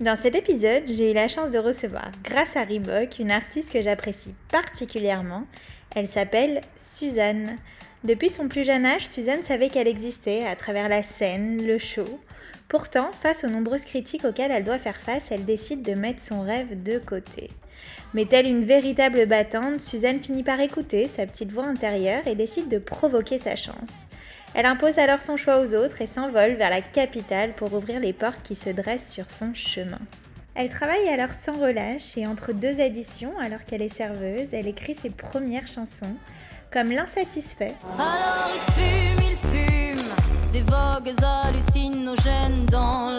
Dans cet épisode, j'ai eu la chance de recevoir, grâce à Reebok, une artiste que j'apprécie particulièrement. Elle s'appelle Suzanne. Depuis son plus jeune âge, Suzanne savait qu'elle existait à travers la scène, le show. Pourtant, face aux nombreuses critiques auxquelles elle doit faire face, elle décide de mettre son rêve de côté. Mais telle une véritable battante, Suzanne finit par écouter sa petite voix intérieure et décide de provoquer sa chance. Elle impose alors son choix aux autres et s'envole vers la capitale pour ouvrir les portes qui se dressent sur son chemin. Elle travaille alors sans relâche et entre deux additions, alors qu'elle est serveuse, elle écrit ses premières chansons, comme L'insatisfait. Alors il fume, il fume, des hallucinogènes dans.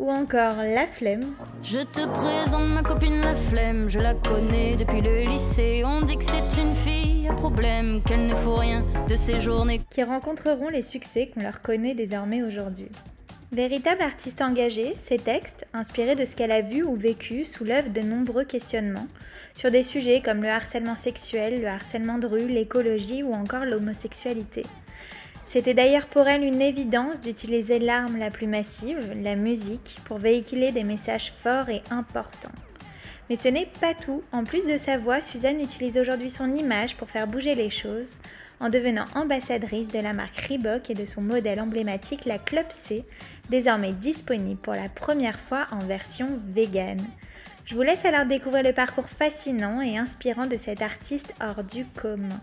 Ou encore La flemme. Je te présente ma copine La flemme, je la connais depuis le lycée, on dit que c'est une fille problème, qu'elle ne faut rien de ces journées qui rencontreront les succès qu'on leur connaît désormais aujourd'hui. Véritable artiste engagée, ses textes, inspirés de ce qu'elle a vu ou vécu, soulèvent de nombreux questionnements sur des sujets comme le harcèlement sexuel, le harcèlement de rue, l'écologie ou encore l'homosexualité. C'était d'ailleurs pour elle une évidence d'utiliser l'arme la plus massive, la musique, pour véhiculer des messages forts et importants. Mais ce n'est pas tout. En plus de sa voix, Suzanne utilise aujourd'hui son image pour faire bouger les choses en devenant ambassadrice de la marque Reebok et de son modèle emblématique, la Club C, désormais disponible pour la première fois en version vegan. Je vous laisse alors découvrir le parcours fascinant et inspirant de cette artiste hors du commun.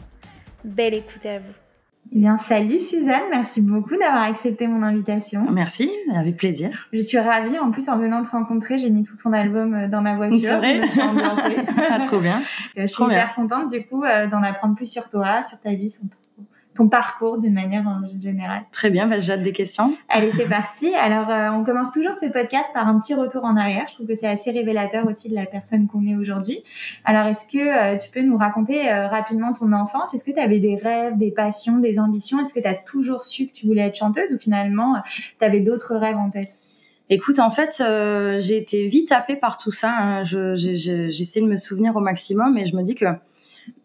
Belle écoute à vous. Eh bien, salut Suzanne, merci beaucoup d'avoir accepté mon invitation. Merci, avec plaisir. Je suis ravie. En plus, en venant te rencontrer, j'ai mis tout ton album euh, dans ma voiture. C'est vrai. Je suis ah, trop bien. je suis hyper contente du coup euh, d'en apprendre plus sur toi, sur ta vie, sur ton parcours d'une manière générale. Très bien, bah, j'ai hâte des questions. Allez, c'est parti. Alors, euh, on commence toujours ce podcast par un petit retour en arrière. Je trouve que c'est assez révélateur aussi de la personne qu'on est aujourd'hui. Alors, est-ce que euh, tu peux nous raconter euh, rapidement ton enfance? Est-ce que tu avais des rêves, des passions, des ambitions? Est-ce que tu as toujours su que tu voulais être chanteuse ou finalement tu avais d'autres rêves en tête? Écoute, en fait, j'ai été vite happée par tout ça. Hein. J'essaie de me souvenir au maximum et je me dis que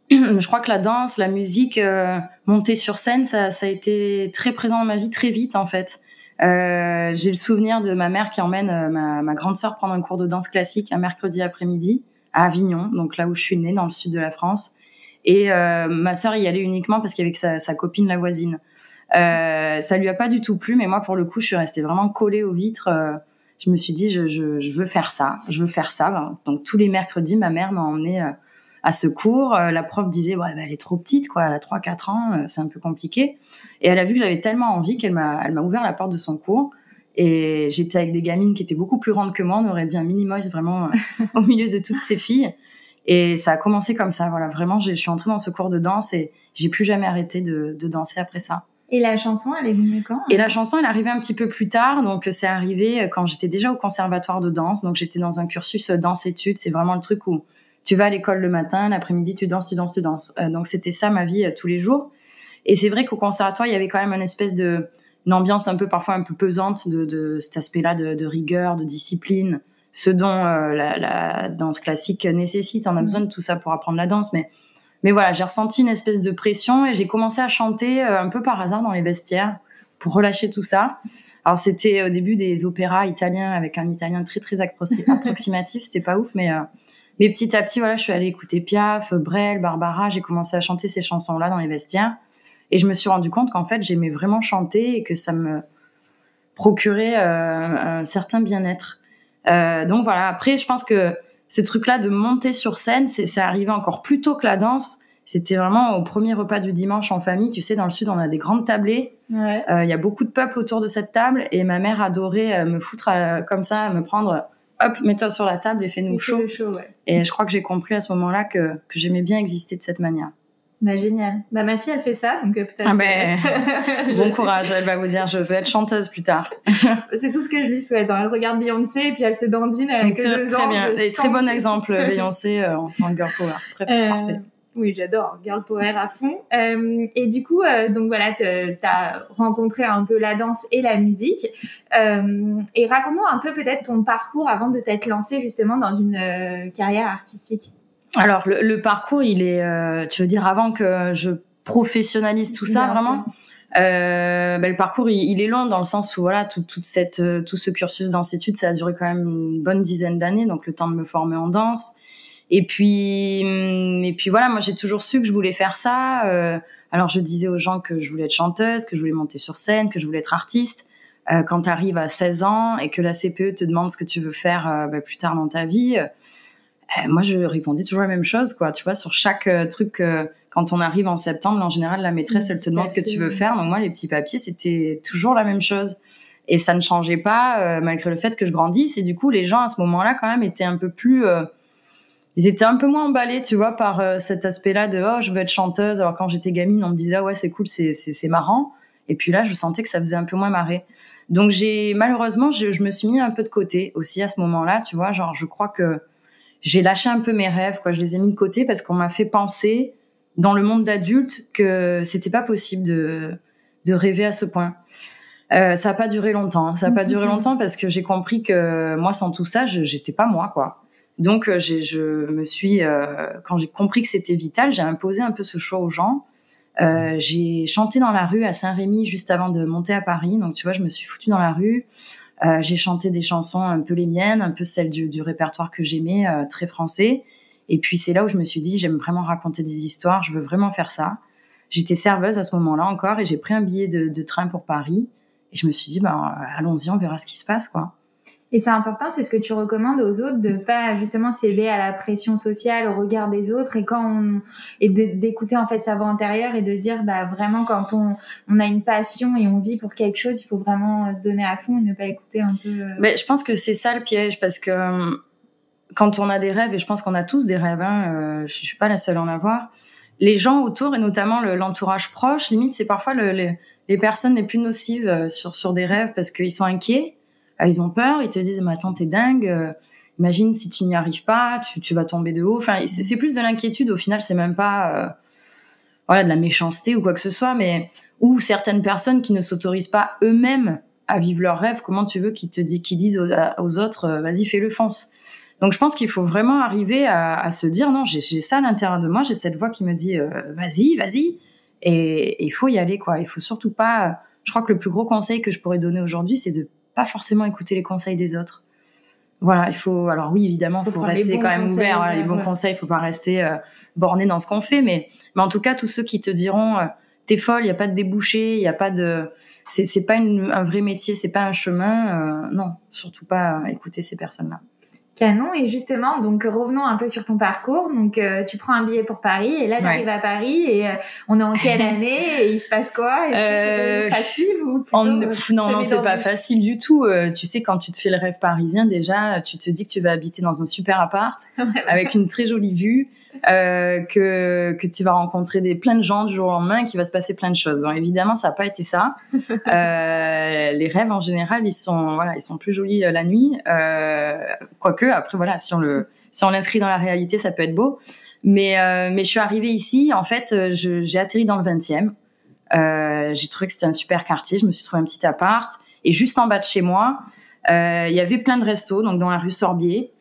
je crois que la danse, la musique, euh, monter sur scène, ça, ça, a été très présent dans ma vie très vite en fait. Euh, j'ai le souvenir de ma mère qui emmène euh, ma, ma, grande sœur prendre un cours de danse classique un mercredi après-midi à Avignon, donc là où je suis née dans le sud de la France. Et euh, ma sœur y allait uniquement parce qu'il y avait sa, sa, copine la voisine. Euh, ça lui a pas du tout plu, mais moi pour le coup, je suis restée vraiment collée aux vitres. je me suis dit, je, je, je, veux faire ça, je veux faire ça. Donc tous les mercredis, ma mère m'a emmenée à ce cours. Euh, la prof disait, ouais, bah, elle est trop petite, quoi, elle a 3-4 ans, euh, c'est un peu compliqué. Et elle a vu que j'avais tellement envie qu'elle m'a, elle m'a ouvert la porte de son cours. Et j'étais avec des gamines qui étaient beaucoup plus grandes que moi, on aurait dit un mini vraiment euh, au milieu de toutes ces filles. Et ça a commencé comme ça, voilà, vraiment, je suis entrée dans ce cours de danse et j'ai plus jamais arrêté de, de danser après ça. Et la chanson, elle est venue quand Et la chanson, elle est arrivée un petit peu plus tard. Donc, c'est arrivé quand j'étais déjà au conservatoire de danse. Donc, j'étais dans un cursus danse-études. C'est vraiment le truc où tu vas à l'école le matin, l'après-midi tu danses, tu danses, tu danses. Euh, donc c'était ça ma vie euh, tous les jours. Et c'est vrai qu'au conservatoire, il y avait quand même une espèce de une ambiance un peu parfois un peu pesante de, de cet aspect-là de, de, rigueur, de discipline, ce dont euh, la, la, danse classique nécessite. On a mmh. besoin de tout ça pour apprendre la danse, mais mais voilà, j'ai ressenti une espèce de pression et j'ai commencé à chanter un peu par hasard dans les vestiaires pour relâcher tout ça. Alors c'était au début des opéras italiens avec un italien très très approximatif, c'était pas ouf, mais mais petit à petit, voilà, je suis allée écouter Piaf, Brel, Barbara. J'ai commencé à chanter ces chansons-là dans les vestiaires. Et je me suis rendu compte qu'en fait, j'aimais vraiment chanter et que ça me procurait euh, un certain bien-être. Euh, donc voilà. Après, je pense que ce truc-là de monter sur scène, c'est arrivé encore plus tôt que la danse. C'était vraiment au premier repas du dimanche en famille. Tu sais, dans le sud, on a des grandes tablées. Il ouais. euh, y a beaucoup de peuple autour de cette table. Et ma mère adorait me foutre comme ça, me prendre hop, mets-toi sur la table et fais-nous chaud. chaud ouais. Et je crois que j'ai compris à ce moment-là que, que j'aimais bien exister de cette manière. Bah génial. Bah ma fille elle fait ça donc euh, peut-être. Ah ben, bon courage, elle va vous dire je veux être chanteuse plus tard. c'est tout ce que je lui souhaite. Hein. Elle regarde Beyoncé et puis elle se dandine avec très, bien. Et très bon exemple Beyoncé euh, en girl power. Très euh, parfait. Oui, j'adore girl power à fond. Euh, et du coup, euh, donc voilà, tu as rencontré un peu la danse et la musique. Euh, et raconte-nous un peu peut-être ton parcours avant de t'être lancé justement dans une carrière artistique. Alors le, le, parcours, il est, tu veux dire avant que je professionnalise tout ça vraiment euh, ben, le parcours il, il, est long dans le sens où voilà tout, toute cette tout ce cursus d'institut ça a duré quand même une bonne dizaine d'années donc le temps de me former en danse et puis hum, et puis voilà moi j'ai toujours su que je voulais faire ça euh, alors je disais aux gens que je voulais être chanteuse que je voulais monter sur scène que je voulais être artiste euh, quand tu arrives à 16 ans et que la CPE te demande ce que tu veux faire euh, ben, plus tard dans ta vie euh, moi, je répondais toujours la même chose, quoi. Tu vois, sur chaque euh, truc, euh, quand on arrive en septembre, en général, la maîtresse, elle te demande ce que tu veux faire. Donc moi, les petits papiers, c'était toujours la même chose. Et ça ne changeait pas, malgré le fait que je grandisse. Et du coup, les gens, à ce moment-là, quand même, étaient un peu plus... ils étaient un peu moins emballés, tu vois, par cet aspect-là de « oh, je veux être chanteuse ». Alors quand j'étais gamine, on me disait ah, ouais, c'est cool, c'est marrant ». Et puis là, je sentais que ça faisait un peu moins marrer. Donc j'ai malheureusement, je, je, me suis mis un peu de côté aussi à ce moment-là, tu vois. Genre, je crois que j'ai lâché un peu mes rêves, quoi. Je les ai mis de côté parce qu'on m'a fait penser dans le monde d'adulte que c'était pas possible de, de rêver à ce point. Euh, ça a pas duré longtemps. Hein. Ça a pas duré longtemps parce que j'ai compris que moi, sans tout ça, j'étais pas moi, quoi. Donc, euh, je me suis, euh, quand j'ai compris que c'était vital, j'ai imposé un peu ce choix aux gens. Euh, j'ai chanté dans la rue à Saint-Rémy juste avant de monter à Paris. Donc, tu vois, je me suis foutue dans la rue. Euh, j'ai chanté des chansons un peu les miennes, un peu celles du, du répertoire que j'aimais, euh, très français. Et puis c'est là où je me suis dit, j'aime vraiment raconter des histoires, je veux vraiment faire ça. J'étais serveuse à ce moment-là encore et j'ai pris un billet de, de, train pour Paris. Et je me suis dit, ben, allons-y, on verra ce qui se passe, quoi. Et c'est important, c'est ce que tu recommandes aux autres de pas justement céder à la pression sociale, au regard des autres, et quand on et d'écouter en fait sa voix intérieure et de se dire bah vraiment quand on on a une passion et on vit pour quelque chose, il faut vraiment euh, se donner à fond et ne pas écouter un peu. Euh, Mais je pense que c'est ça le piège parce que euh, quand on a des rêves et je pense qu'on a tous des rêves, hein, euh, je suis pas la seule à en avoir. Les gens autour et notamment l'entourage proche, limite c'est parfois le, les, les personnes les plus nocives sur sur des rêves parce qu'ils sont inquiets ils ont peur, ils te disent mais attends t'es dingue, euh, imagine si tu n'y arrives pas, tu, vas tomber de haut. Enfin c'est plus de l'inquiétude au final, c'est même pas euh, voilà de la méchanceté ou quoi que ce soit, mais ou certaines personnes qui ne s'autorisent pas eux-mêmes à vivre leurs rêves, comment tu veux qu'ils te disent, qu'ils disent aux, autres euh, vas-y fais-le fonce. Donc je pense qu'il faut vraiment arriver à, à se dire non j'ai ça à l'intérieur de moi, j'ai cette voix qui me dit vas-y vas-y et il faut y aller quoi. Il faut surtout pas. Je crois que le plus gros conseil que je pourrais donner aujourd'hui c'est de pas forcément écouter les conseils des autres. Voilà, il faut. Alors oui, évidemment, il faut, rester quand même ouvert. Hein, les bons conseils, il faut pas rester euh, borné dans ce qu'on fait, mais mais en tout cas, tous ceux qui te diront euh, t'es folle, il y a pas de débouché, il y a pas de, c'est c'est pas une, un vrai métier, c'est pas un chemin. Euh, non, surtout pas écouter ces personnes-là. Canon. Et justement, donc revenons un peu sur ton parcours. Donc euh, tu prends un billet pour Paris et là tu arrives à Paris et euh, on est en quelle année et il se passe quoi? Euh, facile ou plutôt, Non, non, c'est pas facile du tout. tu sais, quand tu te fais le rêve parisien, déjà, tu te dis que tu vas habiter dans un super appart avec une très jolie vue. Euh, que, que tu vas rencontrer des plein de gens du jour au lendemain, qu'il va se passer plein de choses. Bon, évidemment, ça n'a pas été ça. Euh, les rêves en général, ils sont voilà, ils sont plus jolis euh, la nuit. Euh, quoique, après voilà, si on le si on l'inscrit dans la réalité, ça peut être beau. Mais euh, mais je suis arrivée ici, en fait, j'ai atterri dans le 20e. j'ai trouvé que c'était un super quartier. Je me suis trouvé un petit appart et juste en bas de chez moi, il y avait plein de restos, donc dans la rue Sorbier.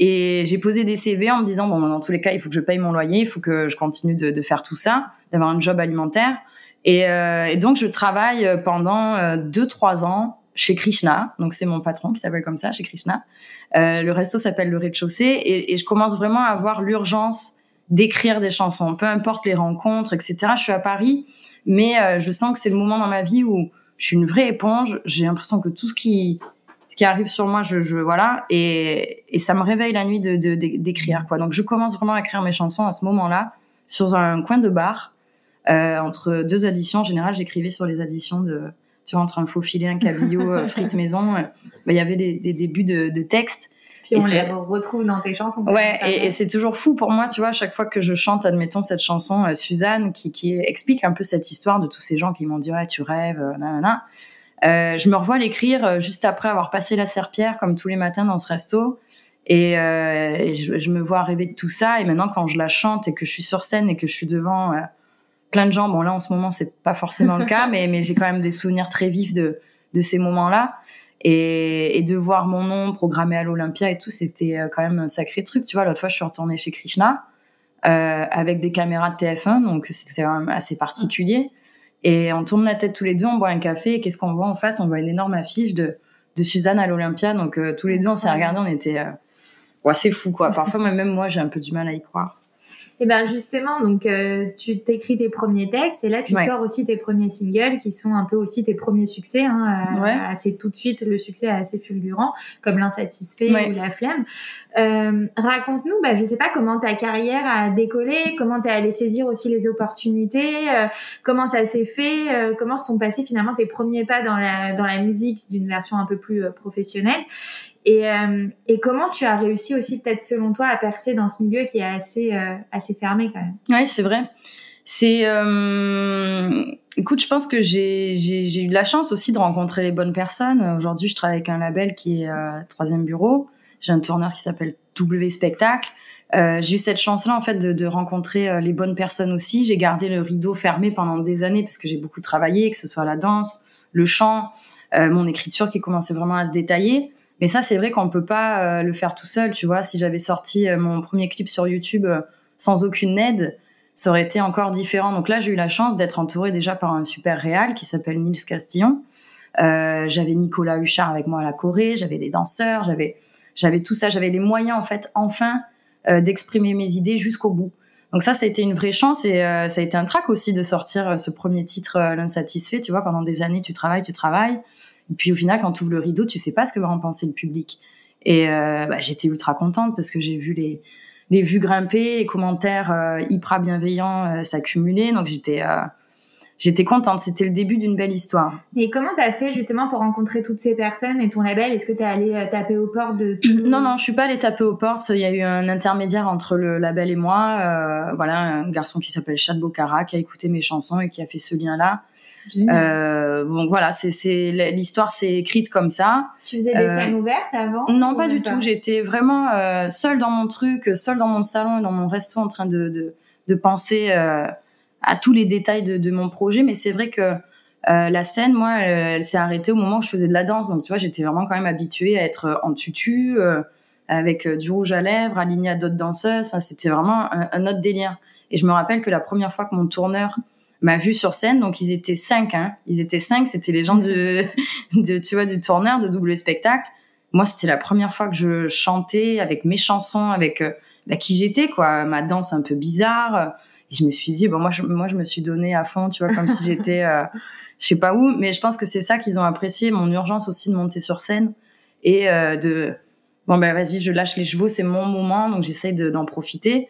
Et j'ai posé des CV en me disant, bon, dans tous les cas, il faut que je paye mon loyer, il faut que je continue de, faire tout ça, d'avoir un job alimentaire. Et, euh, donc, je travaille pendant euh, deux, trois ans chez Krishna. Donc, c'est mon patron qui s'appelle comme ça, chez Krishna. Euh, le resto s'appelle le rez-de-chaussée. Et, je commence vraiment à avoir l'urgence d'écrire des chansons, peu importe les rencontres, etc. Je suis à Paris, mais euh, je sens que c'est le moment dans ma vie où je suis une vraie éponge. J'ai l'impression que tout ce qui qui arrive sur moi, je, je voilà, et, et ça me réveille la nuit de d'écrire quoi. Donc je commence vraiment à écrire mes chansons à ce moment-là sur un coin de bar euh, entre deux additions. En général, j'écrivais sur les additions de tu vois entre un faux filet, un cabillaud, euh, frites maison. Euh, bah, il y avait des, des débuts de, de textes. Puis on les retrouve dans tes chansons. Ouais, et, c'est toujours fou pour moi, tu vois, à chaque fois que je chante, admettons cette chanson euh, Suzanne, qui, qui explique un peu cette histoire de tous ces gens qui m'ont dit ouais tu rêves, nanana. Euh, je me revois l'écrire euh, juste après avoir passé la serpillère comme tous les matins dans ce resto. Et, euh, je, je, me vois rêver de tout ça. Et maintenant, quand je la chante et que je suis sur scène et que je suis devant plein de gens, bon là en ce moment c'est pas forcément le cas, mais, mais j'ai quand même des souvenirs très vifs de, de ces moments-là. Et, et, de voir mon nom programmé à l'Olympia et tout, c'était quand même un sacré truc. Tu vois, l'autre fois je suis retournée chez Krishna euh, avec des caméras de TF1, donc c'était quand même assez particulier. Et on tourne la tête tous les deux, on boit un café, et qu'est-ce qu'on voit en face? On voit une énorme affiche de, de Suzanne à l'Olympia. Donc euh, tous les deux, on s'est regardés, on était... Euh... Ouais, c'est fou, quoi. Parfois, même moi, j'ai un peu du mal à y croire. Et eh ben justement, donc euh, tu t'écris tes premiers textes et là tu sors aussi tes premiers singles qui sont un peu aussi tes premiers succès. Hein, euh, assez tout de suite, le succès est assez fulgurant, comme l'insatisfait ou la flemme. Euh, Raconte-nous, bah, je sais pas comment ta carrière a décollé, comment tu es allé saisir aussi les opportunités, euh, comment ça s'est fait, comment se sont passés finalement tes premiers pas dans la dans la musique d'une version un peu plus professionnelle. Et, euh, et, comment tu as réussi aussi peut-être selon toi à percer dans ce milieu qui est assez euh, assez fermé quand même? Oui, c'est vrai. C'est euh... écoute, je pense que j'ai eu de la chance aussi de rencontrer les bonnes personnes. Aujourd'hui, je travaille avec un label qui est euh, troisième bureau. J'ai un tourneur qui s'appelle W Spectacle. Euh, j'ai eu cette chance-là en fait de, de rencontrer euh, les bonnes personnes aussi. J'ai gardé le rideau fermé pendant des années parce que j'ai beaucoup travaillé, que ce soit la danse, le chant, mon écriture qui commençait vraiment à se détailler. Mais ça, c'est vrai qu'on peut pas euh, le faire tout seul, tu vois. Si j'avais sorti euh, mon premier clip sur YouTube euh, sans aucune aide, ça aurait été encore différent. Donc là, j'ai eu la chance d'être entourée déjà par un super réal qui s'appelle Nils Castillon. j'avais Nicolas Huchard avec moi à la Corée, j'avais des danseurs, j'avais j'avais tout ça, j'avais les moyens en fait enfin d'exprimer mes idées jusqu'au bout. Donc ça, ça a été une vraie chance et ça a été un trac aussi de sortir ce premier titre l'insatisfait. Tu vois, pendant des années, tu travailles, tu travailles. Et puis au final, quand tu ouvres le rideau, tu sais pas ce que va en penser le public. Et euh, bah, j'étais ultra contente parce que j'ai vu les, les vues grimper, les commentaires euh, hyper bienveillants euh, s'accumuler. Donc j'étais j'étais contente. C'était le début d'une belle histoire. Et comment t'as fait justement pour rencontrer toutes ces personnes et ton label? Est-ce que t'es allé euh, taper aux portes de Non, non, je suis pas allée taper aux portes. Il y a eu un intermédiaire entre le label et moi. Euh, voilà, un garçon qui s'appelle Chad Bocara qui a écouté mes chansons et qui a fait ce lien-là. Euh, donc voilà, c'est l'histoire s'est écrite comme ça. Tu faisais des euh, scènes ouvertes avant Non, pas du tout. J'étais vraiment euh, seule dans mon truc, seule dans mon salon et dans mon resto en train de, de, de penser euh, à tous les détails de, de mon projet. Mais c'est vrai que euh, la scène, moi, elle, s'est arrêtée au moment où je faisais de la danse. Donc tu vois, j'étais vraiment quand même habituée à être en tutu, avec du rouge à lèvres, alignée à d'autres danseuses. Enfin, c'était vraiment un, un autre délire. Et je me rappelle que la première fois que mon tourneur m'a vu sur scène. Donc ils étaient cinq, hein. Ils étaient cinq. C'était les gens de, de, tu vois, du tourneur de double spectacle. Moi, c'était la première fois que je chantais avec mes chansons, avec euh, bah, qui j'étais, quoi. Ma danse un peu bizarre. Et je me suis dit, bon, moi, je, moi, je me suis donnée à fond, tu vois, comme si j'étais, euh, je sais pas où. Mais je pense que c'est ça qu'ils ont apprécié, mon urgence aussi de monter sur scène et euh, de, bon ben vas-y, je lâche les chevaux, c'est mon moment, donc j'essaye d'en profiter.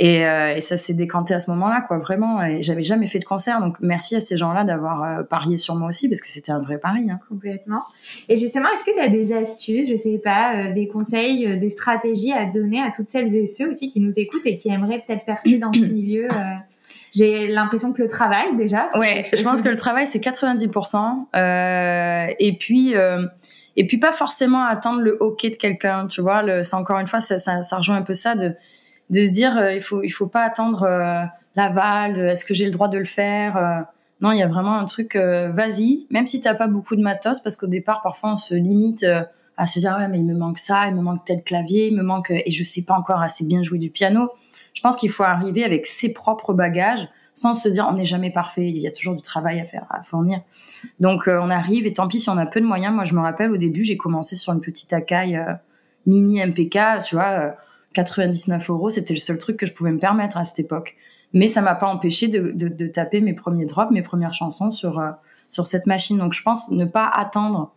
Et, euh, et ça s'est décanté à ce moment-là, quoi, vraiment. Et j'avais jamais fait de concert, donc merci à ces gens-là d'avoir euh, parié sur moi aussi, parce que c'était un vrai pari. Hein. Complètement. Et justement, est-ce que tu as des astuces, je sais pas, euh, des conseils, des stratégies à donner à toutes celles et ceux aussi qui nous écoutent et qui aimeraient peut-être percer dans ce milieu j'ai l'impression que le travail déjà. Ouais, je pense que le travail c'est 90%. Euh, et puis et puis pas forcément attendre le OK de quelqu'un, tu vois. C'est encore une fois ça, ça, ça rejoint un peu ça de de se dire euh, il faut il faut pas attendre euh, l'aval, est-ce que j'ai le droit de le faire euh. Non, il y a vraiment un truc vas-y, même si t'as pas beaucoup de matos, parce qu'au départ parfois on se limite à se dire ouais mais il me manque ça, il me manque tel clavier, il me manque et je sais pas encore assez bien jouer du piano. Je pense qu'il faut arriver avec ses propres bagages sans se dire on n'est jamais parfait, il y a toujours du travail à faire, à fournir. Donc on arrive et tant pis si on a peu de moyens. Moi je me rappelle au début j'ai commencé sur une petite Akai mini MPK, tu vois 99 euros, c'était le seul truc que je pouvais me permettre à cette époque. Mais ça m'a pas empêché de, de, de, taper mes premiers drops, mes premières chansons sur euh, sur cette machine. Donc je pense ne pas attendre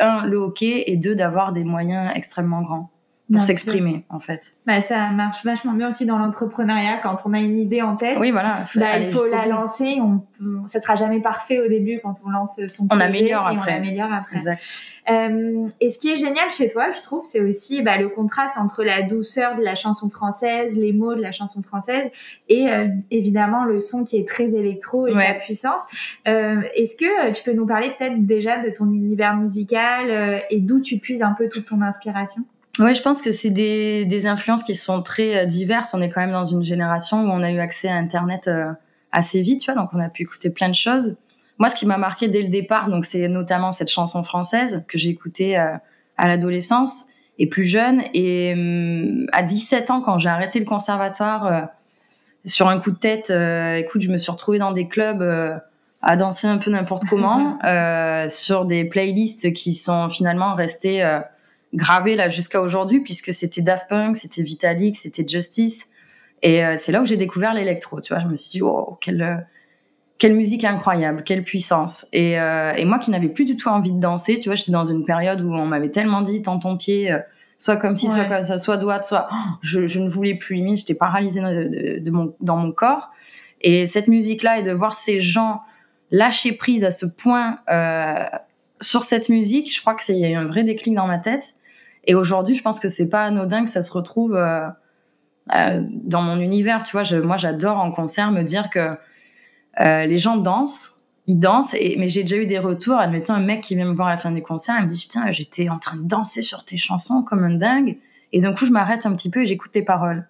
un le hockey et deux d'avoir des moyens extrêmement grands. Pour s'exprimer en fait. Bah, ça marche vachement bien aussi dans l'entrepreneuriat quand on a une idée en tête. Oui voilà. Bah, il faut la lancer. On, ça sera jamais parfait au début quand on lance son projet. On améliore et après. On améliore après. Exact. Euh, et ce qui est génial chez toi, je trouve, c'est aussi bah, le contraste entre la douceur de la chanson française, les mots de la chanson française, et euh, évidemment le son qui est très électro et Ouais. sa puissance. Euh, Est-ce que euh, tu peux nous parler peut-être déjà de ton univers musical euh, et d'où tu puises un peu toute ton inspiration? Ouais, je pense que c'est des, des influences qui sont très euh, diverses. On est quand même dans une génération où on a eu accès à Internet euh, assez vite, tu vois, donc on a pu écouter plein de choses. Moi, ce qui m'a marqué dès le départ, donc c'est notamment cette chanson française que j'ai écoutée euh, à l'adolescence et plus jeune. Et hum, à 17 ans, quand j'ai arrêté le conservatoire, sur un coup de tête, écoute, je me suis retrouvée dans des clubs à danser un peu n'importe comment, euh, sur des playlists qui sont finalement restées gravées là jusqu'à aujourd'hui, puisque c'était Daft Punk, c'était Vitalik, c'était Justice. Et euh, c'est là où j'ai découvert l'électro, tu vois. Je me suis dit, oh, quelle, quelle musique incroyable, quelle puissance. Et, euh, et moi qui n'avais plus du tout envie de danser, tu vois, j'étais dans une période où on m'avait tellement dit, tends ton pied, euh, soit comme ci, soit comme ça, soit droite, soit... Oh, je, je ne voulais plus, limite, j'étais paralysée de, de- de mon, dans mon corps. Et cette musique-là, et de voir ces gens lâcher prise à ce point euh, sur cette musique, je crois que c'est il y a eu un vrai déclic dans ma tête. Et aujourd'hui, je pense que c'est pas anodin que ça se retrouve euh, euh, dans mon univers. Tu vois, moi, j'adore en concert me dire que euh, les gens dansent, ils dansent. Et, mais j'ai déjà eu des retours. Admettons un mec qui vient me voir à la fin du concert, il me dit tiens, j'étais en train de danser sur tes chansons comme un dingue. Et d'un coup, je m'arrête un petit peu et j'écoute les paroles.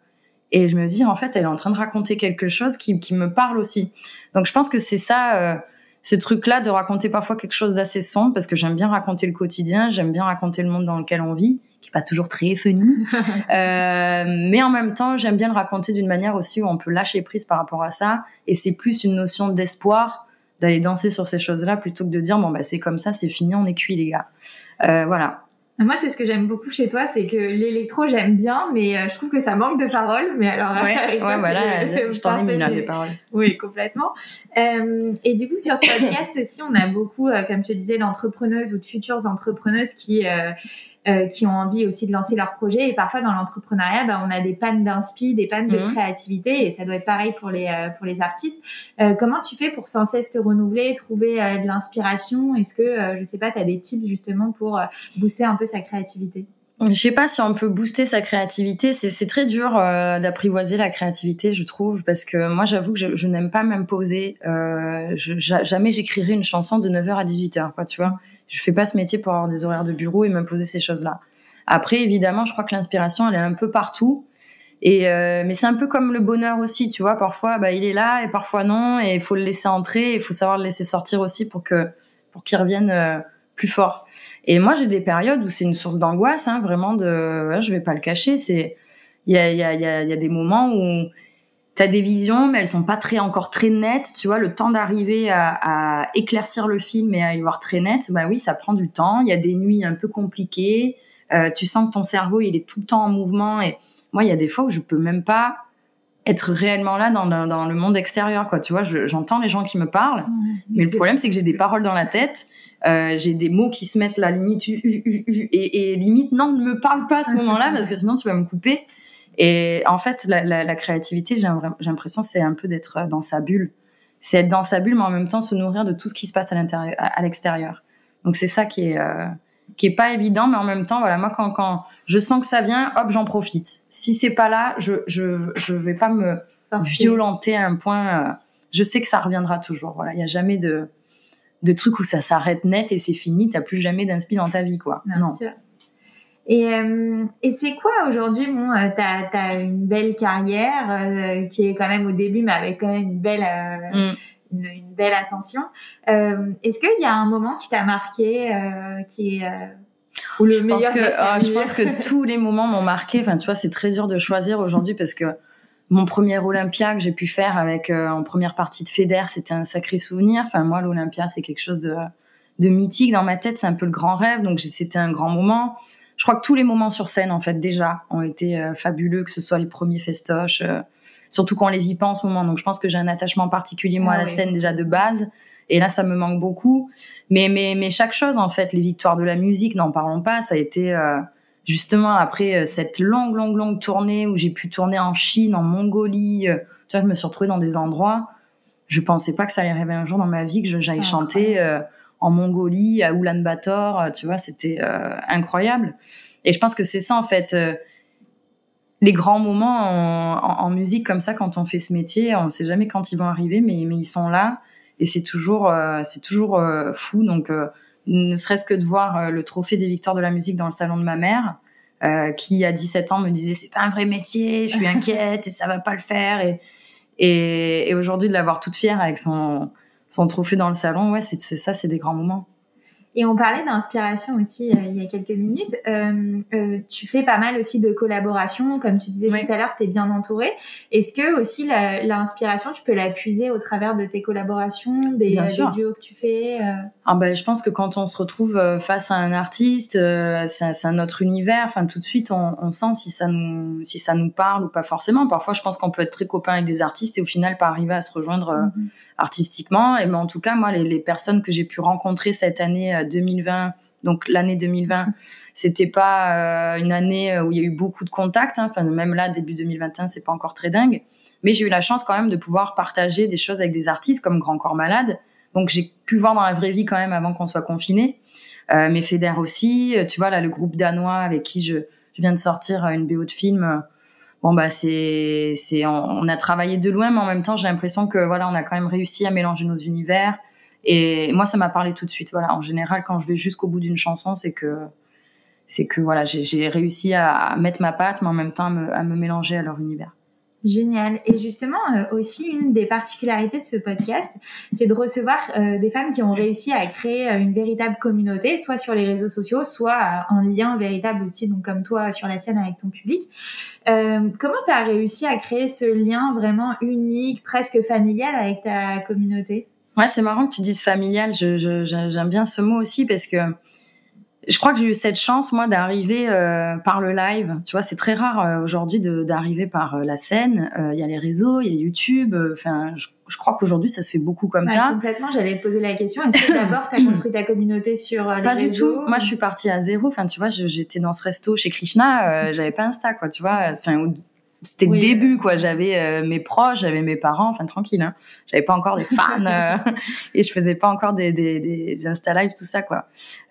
Et je me dis, en fait, elle est en train de raconter quelque chose qui, me parle aussi. Donc, je pense que c'est ça, ce truc-là de raconter parfois quelque chose d'assez sombre, parce que j'aime bien raconter le quotidien, j'aime bien raconter le monde dans lequel on vit, qui est pas toujours très funny. Euh, mais en même temps, j'aime bien le raconter d'une manière aussi où on peut lâcher prise par rapport à ça. Et c'est plus une notion d'espoir d'aller danser sur ces choses-là plutôt que de dire, bon, bah, c'est comme ça, c'est fini, on est cuit, les gars. Euh, voilà. Moi, c'est ce que j'aime beaucoup chez toi, c'est que l'électro, j'aime bien, mais euh, je trouve que ça manque de paroles. Mais alors, Ouais, toi, ouais, c'est voilà, je t'en ai mis parfait. des paroles. Oui, complètement. Euh, et du coup, sur ce podcast aussi, on a beaucoup, euh, comme je te disais, d'entrepreneuses ou de futures entrepreneuses qui euh, euh, qui ont envie aussi de lancer leur projet. Et parfois, dans l'entrepreneuriat, bah, on a des pannes d'inspi, des pannes de Mhm. créativité, et ça doit être pareil pour les euh, pour les artistes. Euh, comment tu fais pour sans cesse te renouveler, trouver euh, de l'inspiration? Est-ce que, euh, je sais pas, tu as des tips justement pour euh, booster un peu sa créativité? Je sais pas si on peut booster sa créativité. C'est très dur euh, d'apprivoiser la créativité, je trouve, parce que moi, j'avoue que je, je n'aime pas même poser. Euh, je, jamais j'écrirai une chanson de 9h à 18h, quoi, tu vois. Je fais pas ce métier pour avoir des horaires de bureau et m'imposer ces choses-là. Après, évidemment, je crois que l'inspiration, elle est un peu partout. Et euh, mais c'est un peu comme le bonheur aussi, tu vois. Parfois, bah, il est là et parfois non, et il faut le laisser entrer. Il faut savoir le laisser sortir aussi pour que pour qu'il revienne euh, plus fort. Et moi, j'ai des périodes où c'est une source d'angoisse, hein, vraiment de, je vais pas le cacher, c'est, il y a, y a, y y a des moments où t'as des visions, mais elles sont pas très, encore très nettes, tu vois, le temps d'arriver à, à éclaircir le film et à y voir très net, bah oui, ça prend du temps, il y a des nuits un peu compliquées, euh, tu sens que ton cerveau, il est tout le temps en mouvement et moi, il y a des fois où je peux même pas être réellement là dans, le- dans le monde extérieur, quoi, tu vois, je- j'entends les gens qui me parlent, mais le problème, c'est que j'ai des paroles dans la tête, euh, j'ai des mots qui se mettent là, limite, et, et limite, non, ne me parle pas à ce moment-là, parce que sinon tu vas me couper. Et en fait, la, la, la créativité, j'ai l'impression, c'est un peu d'être dans sa bulle. C'est être dans sa bulle, mais en même temps se nourrir de tout ce qui se passe à l'intérieur, à, l'extérieur. Donc c'est ça qui est, euh, qui est pas évident, mais en même temps, voilà, moi quand, quand je sens que ça vient, hop, j'en profite. Si c'est pas là, je, je, je vais pas me violenter à un point. euh, je sais que ça reviendra toujours. Voilà, il y a jamais de de trucs où ça s'arrête net et c'est fini. T'as plus jamais d'inspi dans ta vie, quoi. Bien non. sûr. Et, euh, et c'est quoi aujourd'hui Bon, euh, t'as as une belle carrière euh, qui est quand même au début, mais avec quand même une belle, Mm. une, une belle ascension. Euh, Est-ce qu'il y a un moment qui t'a marqué, euh, qui est euh, ou le je pense meilleur que reste à ah, je pense que tous les moments m'ont marqué. Enfin, tu vois, c'est très dur de choisir aujourd'hui parce que mon premier Olympia que j'ai pu faire avec en première partie de Feder, c'était un sacré souvenir. Enfin, moi, l'Olympia, c'est quelque chose de de mythique dans ma tête. C'est un peu le grand rêve, donc c'était un grand moment. Je crois que tous les moments sur scène, en fait, déjà, ont été euh, fabuleux, que ce soit les premiers festoches, euh, surtout quand on les vit pas en ce moment. Donc, je pense que j'ai un attachement particulier moi Ah à la oui. scène déjà de base. Et là, ça me manque beaucoup. Mais, mais, mais chaque chose, en fait, les victoires de la musique, n'en parlons pas. Ça a été, euh, justement après cette longue, longue, longue tournée où j'ai pu tourner en Chine, en Mongolie, tu vois, je me suis retrouvée dans des endroits. Je pensais pas que ça allait arriver un jour dans ma vie que j'aille chanter en Mongolie, à Ulaanbaatar, tu vois, c'était incroyable. Et je pense que c'est ça en fait les grands moments en, musique comme ça quand on fait ce métier, on ne sait jamais quand ils vont arriver, mais, mais ils sont là et c'est toujours euh, c'est toujours euh, fou. Donc euh, ne serait-ce que de voir le trophée des victoires de la musique dans le salon de ma mère, qui à 17 ans me disait c'est pas un vrai métier, je suis inquiète et ça va pas le faire et et, et aujourd'hui de l'avoir toute fière avec son son trophée dans le salon, ouais c'est ça, c'est des grands moments. Et on parlait d'inspiration aussi euh, il y a quelques minutes. Euh, euh, tu fais pas mal aussi de collaborations, comme tu disais tout à l'heure, tu es bien entouré. Est-ce que aussi l'inspiration, tu peux la puiser au travers de tes collaborations, des, des duos que tu fais ah ben, Je pense que quand on se retrouve face à un artiste, c'est un autre univers. Enfin, tout de suite, on, on, sent si ça, nous, si ça nous parle ou pas forcément. Parfois, je pense qu'on peut être très copain avec des artistes et au final pas arriver à se rejoindre mm-hmm. artistiquement. Et mais en tout cas, moi, les, les personnes que j'ai pu rencontrer cette année 2020 donc l'année 2020, c'était pas euh, une année où il y a eu beaucoup de contacts. Hein. Enfin, même là, début 2021, c'est pas encore très dingue. Mais j'ai eu la chance quand même de pouvoir partager des choses avec des artistes comme Grand Corps Malade. Donc j'ai pu voir dans la vraie vie quand même avant qu'on soit confiné. Euh, mais Feder aussi, tu vois là le groupe danois avec qui je, je viens de sortir une BO de film. Bon bah c'est c'est on, on, a travaillé de loin, mais en même temps j'ai l'impression que voilà on a quand même réussi à mélanger nos univers. Et moi, ça m'a parlé tout de suite. Voilà, en général, quand je vais jusqu'au bout d'une chanson, c'est que c'est que voilà, j'ai réussi à mettre ma patte, mais en même temps à me, à me mélanger à leur univers. Génial. Et justement, euh, aussi, une des particularités de ce podcast, c'est de recevoir euh, des femmes qui ont réussi à créer euh, une véritable communauté, soit sur les réseaux sociaux, soit en lien véritable aussi, donc comme toi, sur la scène avec ton public. comment tu as réussi à créer ce lien vraiment unique, presque familial avec ta communauté? Ouais, c'est marrant que tu dises familial. J'aime je, bien ce mot aussi parce que je crois que j'ai eu cette chance moi d'arriver euh, par le live. Tu vois, c'est très rare euh, aujourd'hui d'arriver par euh, la scène. Il y a les réseaux, il y a YouTube. Enfin, je, je, crois qu'aujourd'hui ça se fait beaucoup comme ouais, ça. Complètement. J'allais te poser la question. Est-ce que d'abord tu as construit ta communauté sur les pas réseaux du tout. Moi, je suis partie à zéro. Enfin, tu vois, j'étais dans ce resto chez Krishna. J'avais pas Insta, quoi. Tu vois. Enfin, c'était le début quoi. J'avais euh, mes proches j'avais mes parents enfin tranquille hein. j'avais pas encore des fans euh, et je faisais pas encore des des, des insta live tout ça quoi.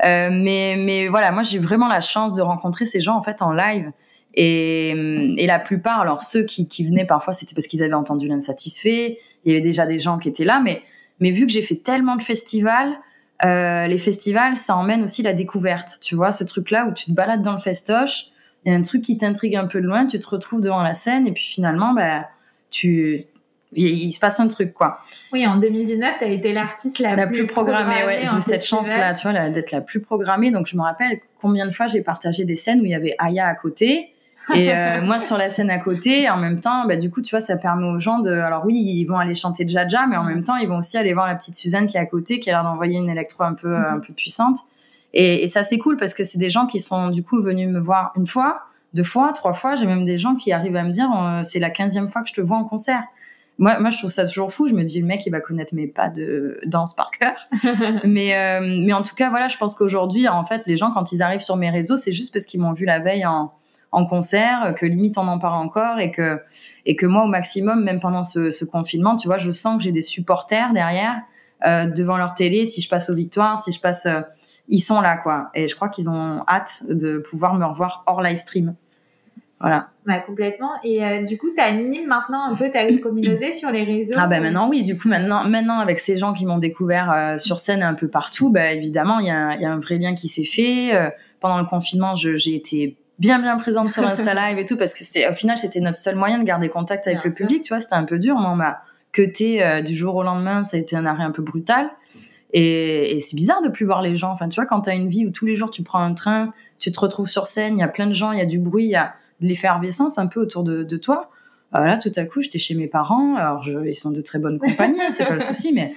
Euh, mais mais voilà moi j'ai vraiment la chance de rencontrer ces gens en fait en live. Et, et la plupart alors ceux qui, qui venaient parfois c'était parce qu'ils avaient entendu l'insatisfait il y avait déjà des gens qui étaient là mais mais vu que j'ai fait tellement de festivals euh, les festivals ça emmène aussi la découverte tu vois ce truc là où tu te balades dans le festoche il y a un truc qui t'intrigue un peu de loin, tu te retrouves devant la scène et puis finalement, bah, tu, il, se passe un truc quoi. Oui, en 2019, tu as été l'artiste la, plus, programmée. ouais, j'ai eu cette chance-là, tu vois, d'être la plus programmée. Donc je me rappelle combien de fois j'ai partagé des scènes où il y avait Aya à côté. Et euh, moi sur la scène à côté, en même temps, bah, du coup, tu vois, ça permet aux gens de. Alors oui, ils vont aller chanter Jaja, mais en même temps, ils vont aussi aller voir la petite Suzanne qui est à côté, qui a l'air d'envoyer une électro un peu, un peu puissante. Et, et ça, c'est cool parce que c'est des gens qui sont du coup venus me voir une fois, deux fois, trois fois. J'ai même des gens qui arrivent à me dire euh, c'est la quinzième fois que je te vois en concert. Moi, moi, je trouve ça toujours fou. Je me dis le mec, il va connaître mes pas de danse par cœur. mais, euh, mais en tout cas, voilà, je pense qu'aujourd'hui, en fait, les gens quand ils arrivent sur mes réseaux, c'est juste parce qu'ils m'ont vu la veille en, en concert, que limite on en parle encore et que et que moi au maximum, même pendant ce, ce confinement, tu vois, je sens que j'ai des supporters derrière euh, devant leur télé. Si je passe aux victoires, si je passe euh, ils sont là, quoi. Et je crois qu'ils ont hâte de pouvoir me revoir hors live stream. Voilà. Bah, complètement. Et euh, du coup, tu animes maintenant un peu ta communauté sur les réseaux Ah ben maintenant oui. Du coup maintenant, maintenant avec ces gens qui m'ont découvert euh, sur scène un peu partout, bah, évidemment il y a, y a, un vrai lien qui s'est fait. Euh, pendant le confinement, j'ai été bien bien présente sur Insta Live et tout parce que c'était au final c'était notre seul moyen de garder contact avec le public. Tu vois, c'était un peu dur. Moi, on m'a cuté du jour au lendemain. Ça a été un arrêt un peu brutal. Et, et c'est bizarre de plus voir les gens. Enfin, tu vois, quand tu as une vie où tous les jours tu prends un train, tu te retrouves sur scène, il y a plein de gens, il y a du bruit, il y a de l'effervescence un peu autour de, de toi. Euh, là, tout à coup, j'étais chez mes parents. Alors, je, ils sont de très bonne compagnie, c'est pas le souci, mais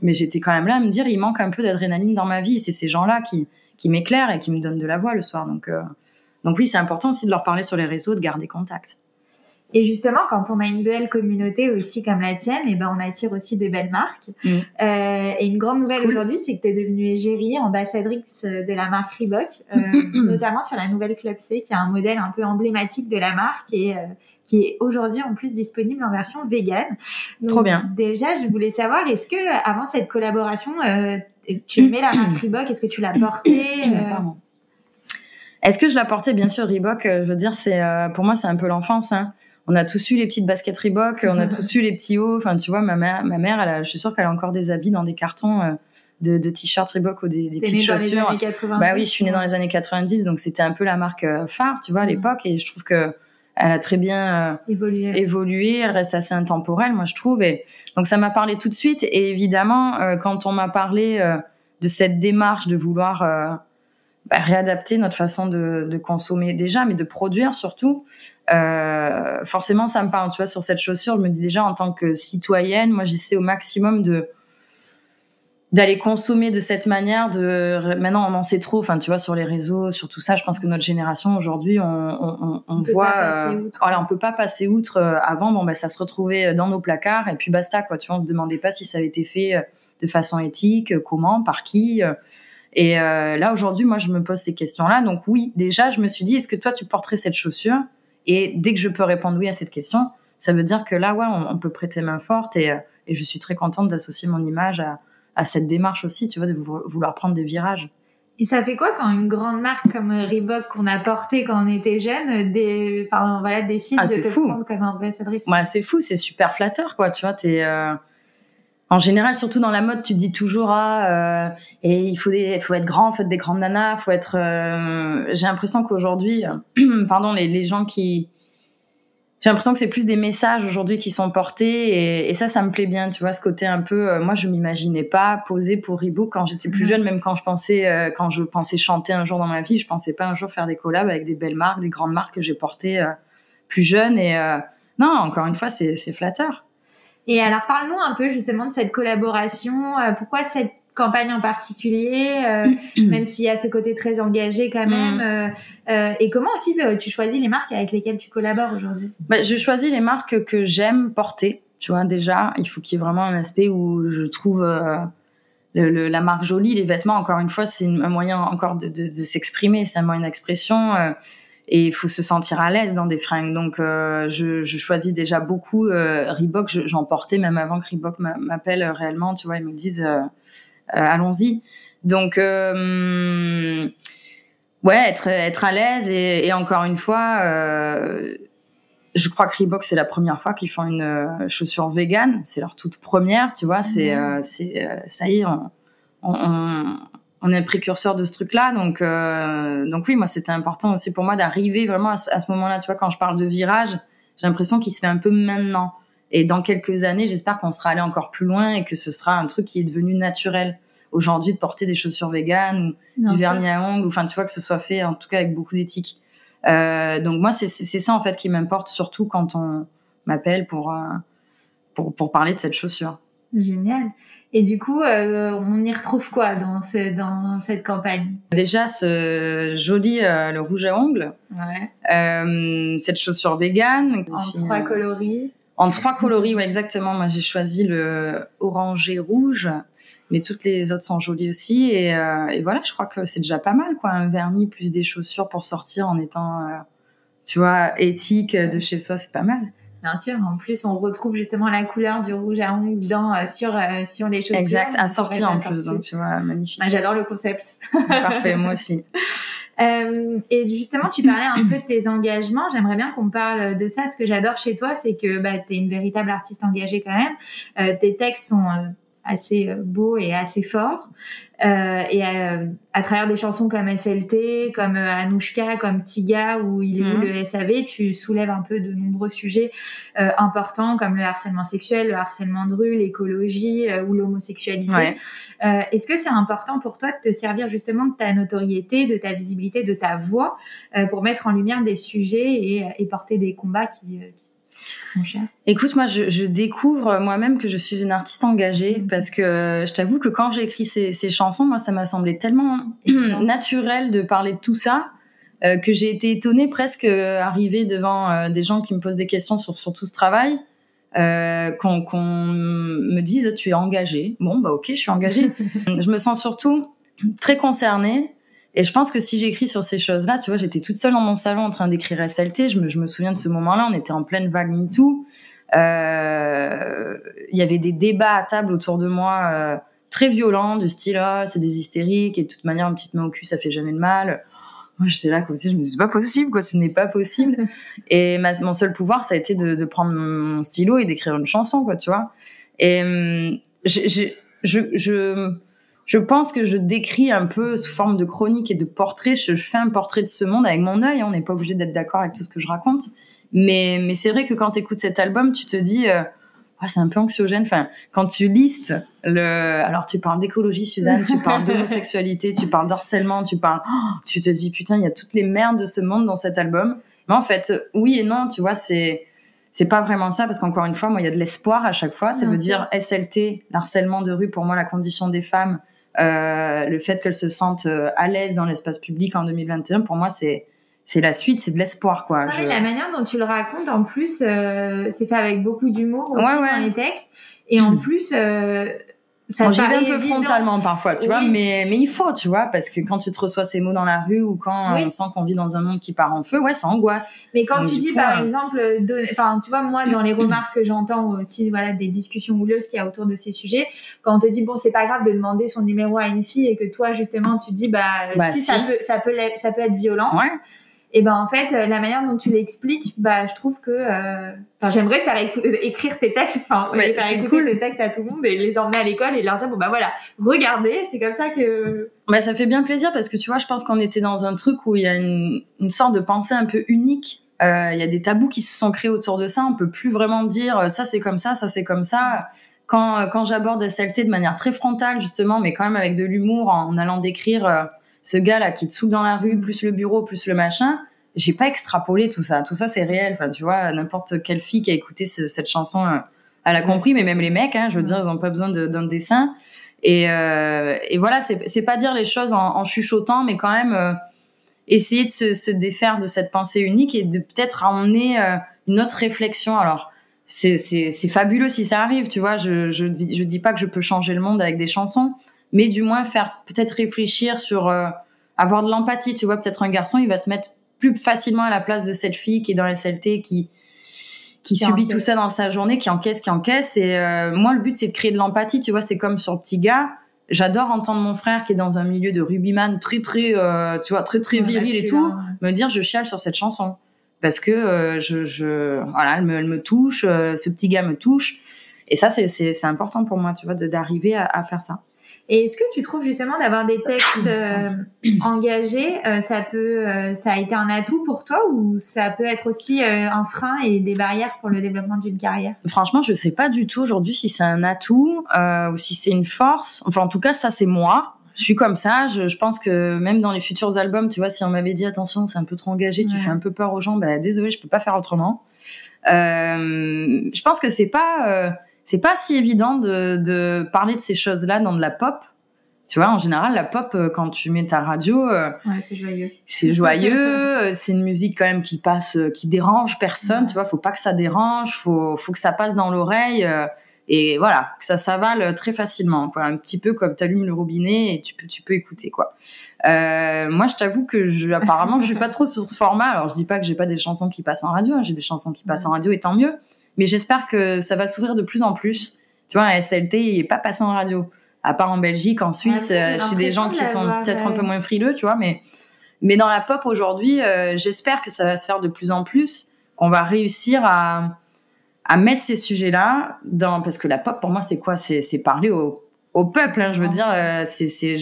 mais j'étais quand même là à me dire, il manque un peu d'adrénaline dans ma vie. C'est ces gens-là qui qui m'éclairent et qui me donnent de la voix le soir. Donc euh, donc oui, c'est important aussi de leur parler sur les réseaux, de garder contact. Et justement, quand on a une belle communauté aussi comme la tienne, et eh ben on attire aussi des belles marques. Mm. Euh, et une grande nouvelle aujourd'hui, c'est que tu es devenue égérie, ambassadrice de la marque Reebok, euh, notamment sur la nouvelle Club C, qui est un modèle un peu emblématique de la marque et euh, qui est aujourd'hui en plus disponible en version vegan. Trop bien. Déjà, je voulais savoir, est-ce que avant cette collaboration, euh, tu aimais la marque Reebok? Est-ce que tu l'as portée? Pardon. Est-ce que je la portais Bien sûr, Reebok, je veux dire, c'est pour moi, c'est un peu l'enfance. Hein on a tous eu les petites baskets Reebok, on a tous eu les petits hauts. Enfin, tu vois, ma mère, ma mère, elle je suis sûre qu'elle a encore des habits dans des cartons euh, de, de t-shirts Reebok ou des, des petites chaussures. Dans les années bah oui, je suis née dans les années 90, donc c'était un peu la marque euh, phare, tu vois, à l'époque. Et je trouve que elle a très bien euh, évolué. évolué. Elle reste assez intemporelle, moi, je trouve. Et donc, ça m'a parlé tout de suite. Et évidemment, quand on m'a parlé de cette démarche de vouloir bah, réadapter notre façon de, de, consommer déjà, mais de produire surtout. Euh, forcément, ça me parle. Tu vois, sur cette chaussure, je me dis déjà en tant que citoyenne, moi, j'essaie au maximum de d'aller consommer de cette manière de maintenant on en sait trop enfin tu vois sur les réseaux sur tout ça je pense que notre génération aujourd'hui on, on, on, voit euh, voilà on peut pas passer outre euh, avant bon bah ça se retrouvait dans nos placards et puis basta quoi tu vois on se demandait pas si ça avait été fait euh, de façon éthique comment par qui et euh, là, aujourd'hui, moi, je me pose ces questions-là. Donc oui, déjà, je me suis dit, est-ce que toi, tu porterais cette chaussure? Et dès que je peux répondre oui à cette question, ça veut dire que là, ouais, on, peut prêter main forte. Et, euh, et, je suis très contente d'associer mon image à, à, cette démarche aussi, tu vois, de vouloir prendre des virages. Et ça fait quoi quand une grande marque comme Reebok qu'on a porté quand on était jeune, des, enfin voilà, décide ah, de te fou. prendre comme ambassadrice? Ouais, c'est fou, c'est super flatteur, quoi. Tu vois, t'es euh, en général, surtout dans la mode, tu dis toujours ah euh, et il faut des, faut être grand, faut être des grandes nanas, faut être. Euh, j'ai l'impression qu'aujourd'hui, pardon, les, les gens qui, j'ai l'impression que c'est plus des messages aujourd'hui qui sont portés et, et, ça, ça me plaît bien, tu vois, ce côté un peu. Euh, moi, je m'imaginais pas poser pour Reebok quand j'étais plus jeune, même quand je pensais, euh, quand je pensais chanter un jour dans ma vie, je pensais pas un jour faire des collabs avec des belles marques, des grandes marques que j'ai portées euh, plus jeune et non, encore une fois, c'est flatteur. Et alors, parle-nous un peu justement de cette collaboration. Euh, pourquoi cette campagne en particulier, euh, même s'il y a ce côté très engagé quand même. Mm. Euh, et comment aussi tu choisis les marques avec lesquelles tu collabores aujourd'hui? Bah, Je choisis les marques que j'aime porter. Tu vois, déjà, il faut qu'il y ait vraiment un aspect où je trouve le, la marque jolie, les vêtements. Encore une fois, c'est un moyen encore de, de, de s'exprimer, c'est un moyen d'expression et il faut se sentir à l'aise dans des fringues. Donc, euh, je, je, choisis déjà beaucoup euh, Reebok. J'en portais même avant que Reebok m'appelle réellement. Tu vois, ils me disent euh, euh allons-y. Donc, euh, ouais, être être à l'aise et, et, encore une fois, je crois que Reebok c'est la première fois qu'ils font une chaussure vegan. C'est leur toute première, tu vois. C'est mmh. c'est ça y est. on, on on est le précurseur de ce truc-là. Donc, euh, donc oui, moi, c'était important aussi pour moi d'arriver vraiment à ce, moment-là. Tu vois, quand je parle de virage, j'ai l'impression qu'il se fait un peu maintenant. Et dans quelques années, j'espère qu'on sera allé encore plus loin et que ce sera un truc qui est devenu naturel aujourd'hui de porter des chaussures véganes ou du vernis à ongles, ou enfin, tu vois, que ce soit fait en tout cas avec beaucoup d'éthique. Euh, donc moi, c'est ça en fait qui m'importe surtout quand on m'appelle pour, euh, pour, pour parler de cette chaussure. Génial. Et du coup, euh, on y retrouve quoi dans, ce, dans cette campagne? Déjà, ce joli euh, le rouge à ongles, ouais. euh, cette chaussure vegan. En trois euh, coloris. En trois coloris, ouais, exactement. Moi, j'ai choisi le orangé rouge, mais toutes les autres sont jolies aussi. Et, euh, et voilà, je crois que c'est déjà pas mal, quoi. Un vernis plus des chaussures pour sortir en étant, tu vois, éthique de chez soi, c'est pas mal. Bien sûr. En plus, on retrouve justement la couleur du rouge à ongles dans, euh, sur, euh, sur les chaussures. Exact, assorti en plus. Donc, tu vois, magnifique. Ah, j'adore le concept. Parfait, moi aussi. Euh, et justement, tu parlais un peu de tes engagements. J'aimerais bien qu'on parle de ça. Ce que j'adore chez toi, c'est que bah, tu es une véritable artiste engagée quand même. Euh, tes textes sont euh, assez euh, beaux et assez forts. Euh, et euh, à, travers des chansons comme SLT, comme euh, Anouchka, comme Tiga, où il est mhm. le SAV, tu soulèves un peu de nombreux sujets euh, importants comme le harcèlement sexuel, le harcèlement de rue, l'écologie ou l'homosexualité. Est-ce que c'est important pour toi de te servir justement de ta notoriété, de ta visibilité, de ta voix pour mettre en lumière des sujets et, et porter des combats qui, qui Écoute, moi, je, je découvre moi-même que je suis une artiste engagée mm. parce que je t'avoue que quand j'ai écrit ces, ces, chansons, moi, ça m'a semblé tellement naturel de parler de tout ça. euh, que j'ai été étonnée presque euh, arrivée devant euh, des gens qui me posent des questions sur, sur tout ce travail, qu'on qu'on me dise tu es engagée. Bon bah ok, je suis engagée. je me sens surtout très concernée. Et je pense que si j'écris sur ces choses-là, tu vois, j'étais toute seule dans mon salon en train d'écrire SLT. Je me, je me souviens de ce moment-là, on était en pleine vague MeToo. Euh, il y avait des débats à table autour de moi euh, très violents, du style ah, c'est des hystériques et de toute manière une petite main au cul ça fait jamais de mal. Moi j'étais là comme si je me dis c'est pas possible quoi, ce n'est pas possible. et ma, mon seul pouvoir ça a été de, de prendre mon stylo et d'écrire une chanson quoi, tu vois. Et hum, je, je, je, je je pense que je décris un peu sous forme de chronique et de portrait. Je, fais un portrait de ce monde avec mon œil. On n'est pas obligé d'être d'accord avec tout ce que je raconte. Mais, mais c'est vrai que quand tu écoutes cet album, tu te dis, euh, ah, c'est un peu anxiogène. Enfin, quand tu listes le, alors tu parles d'écologie, Suzanne, tu parles d'homosexualité, tu parles d'harcèlement, tu parles, oh, tu te dis, putain, il y a toutes les merdes de ce monde dans cet album. Mais en fait, oui et non, tu vois, c'est, c'est pas vraiment ça parce qu'encore une fois, moi, il y a de l'espoir à chaque fois. Ça veut dire SLT, l'harcèlement de rue, pour moi, la condition des femmes, euh, le fait qu'elles se sentent euh, à l'aise dans l'espace public en 2021, pour moi, c'est, c'est la suite, c'est de l'espoir, quoi. je... La manière dont tu le racontes, en plus, euh, c'est fait avec beaucoup d'humour aussi dans les textes. Et en plus, euh, ça bon, un peu frontalement parfois, tu vois, mais, mais il faut, tu vois, parce que quand tu te reçois ces mots dans la rue ou quand on sent qu'on vit dans un monde qui part en feu, ouais, ça angoisse. Mais quand tu dis, par euh, exemple, enfin, tu vois, moi, dans les remarques que j'entends aussi, voilà, des discussions houleuses qu'il y a autour de ces sujets, quand on te dit, bon, c'est pas grave de demander son numéro à une fille et que toi, justement, tu dis, bah, bah si, Ça, peut, ça, peut, ça peut être violent. Ouais et ben en fait euh, la manière dont tu l'expliques bah je trouve que euh, j'aimerais faire euh, écrire tes textes enfin faire écouter cool. tes textes à tout le monde et les emmener à l'école et leur dire bon bah voilà regardez c'est comme ça que bah ça fait bien plaisir parce que tu vois je pense qu'on était dans un truc où il y a une, une sorte de pensée un peu unique. Il y a des tabous qui se sont créés autour de ça. On peut plus vraiment dire ça c'est comme ça ça c'est comme ça. Quand quand j'aborde SLT de manière très frontale justement mais quand même avec de l'humour en allant décrire ce gars-là qui te saoule dans la rue, plus le bureau, plus le machin, j'ai pas extrapolé tout ça. Tout ça, c'est réel. Enfin, tu vois, n'importe quelle fille qui a écouté cette chanson, euh, elle a compris, mais même les mecs, hein, je veux dire, ils ont pas besoin d'un dessin. Et, euh, et voilà, c'est pas dire les choses en, en chuchotant, mais quand même euh, essayer de se, se, défaire de cette pensée unique et de peut-être emmener euh, une autre réflexion. Alors, c'est fabuleux si ça arrive, tu vois. Je, je, dis, je dis pas que je peux changer le monde avec des chansons, mais du moins faire peut-être réfléchir sur euh, avoir de l'empathie. Tu vois, peut-être un garçon, il va se mettre plus facilement à la place de cette fille qui est dans la SLT, qui qui, subit tout ça dans sa journée, qui encaisse, qui encaisse. Et euh, moi, le but, c'est de créer de l'empathie. Tu vois, c'est comme sur Petit Gars. J'adore entendre mon frère qui est dans un milieu de rugbyman très très, euh, tu vois, très très viril et tout, me dire je chiale sur cette chanson parce que euh, je, je, voilà, elle me, elle me touche, euh, ce petit gars me touche. Et ça, c'est c'est important pour moi, tu vois, d'arriver à, à faire ça. Et est-ce que tu trouves justement d'avoir des textes euh, engagés, euh, ça peut, euh, ça a été un atout pour toi ou ça peut être aussi un frein et des barrières pour le développement d'une carrière? Franchement, je sais pas du tout aujourd'hui si c'est un atout ou si c'est une force. Enfin, en tout cas, ça c'est moi. Je suis comme ça. Je, je, pense que même dans les futurs albums, tu vois, si on m'avait dit attention, c'est un peu trop engagé, tu fais un peu peur aux gens, bah désolé, je peux pas faire autrement. je pense que c'est pas c'est pas si évident de, de parler de ces choses-là dans de la pop. Tu vois, en général, la pop, euh, quand tu mets ta radio, euh, ouais, c'est joyeux. C'est joyeux. Euh, c'est une musique quand même qui passe, qui dérange personne. Tu vois, faut pas que ça dérange. Faut, faut que ça passe dans l'oreille. et voilà, que ça s'avale très facilement. Quoi. Un petit peu comme t'allumes le robinet et tu peux, tu peux écouter quoi. Euh, moi, je t'avoue que je, apparemment, je suis pas trop sur ce format. Alors, je dis pas que j'ai pas des chansons qui passent en radio. Hein. J'ai des chansons qui passent en radio et tant mieux. Mais j'espère que ça va s'ouvrir de plus en plus. Tu vois, un SLT, il est pas passé en radio. À part en Belgique, en Suisse, euh, chez des gens qui sont peut-être un peu moins frileux, tu vois. Mais, mais dans la pop aujourd'hui, euh, j'espère que ça va se faire de plus en plus, qu'on va réussir à, à mettre ces sujets-là dans, parce que la pop, pour moi, c'est quoi? C'est, parler au, au peuple, hein, je veux dire, euh, c'est, c'est,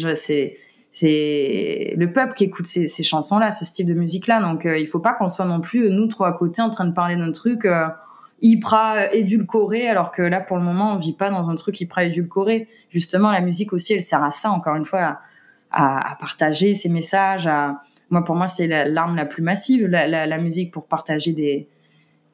le peuple qui écoute ces, ces chansons-là, ce style de musique-là. Donc, il faut pas qu'on soit non plus, nous, trois à côté, en train de parler d'un truc, hyper édulcoré, alors que là, pour le moment, on vit pas dans un truc hyper édulcoré. Justement, la musique aussi, elle sert à ça, encore une fois, à, à, partager ses messages. À... Moi, pour moi, c'est l'arme la, plus massive, la, la, la, musique, pour partager des,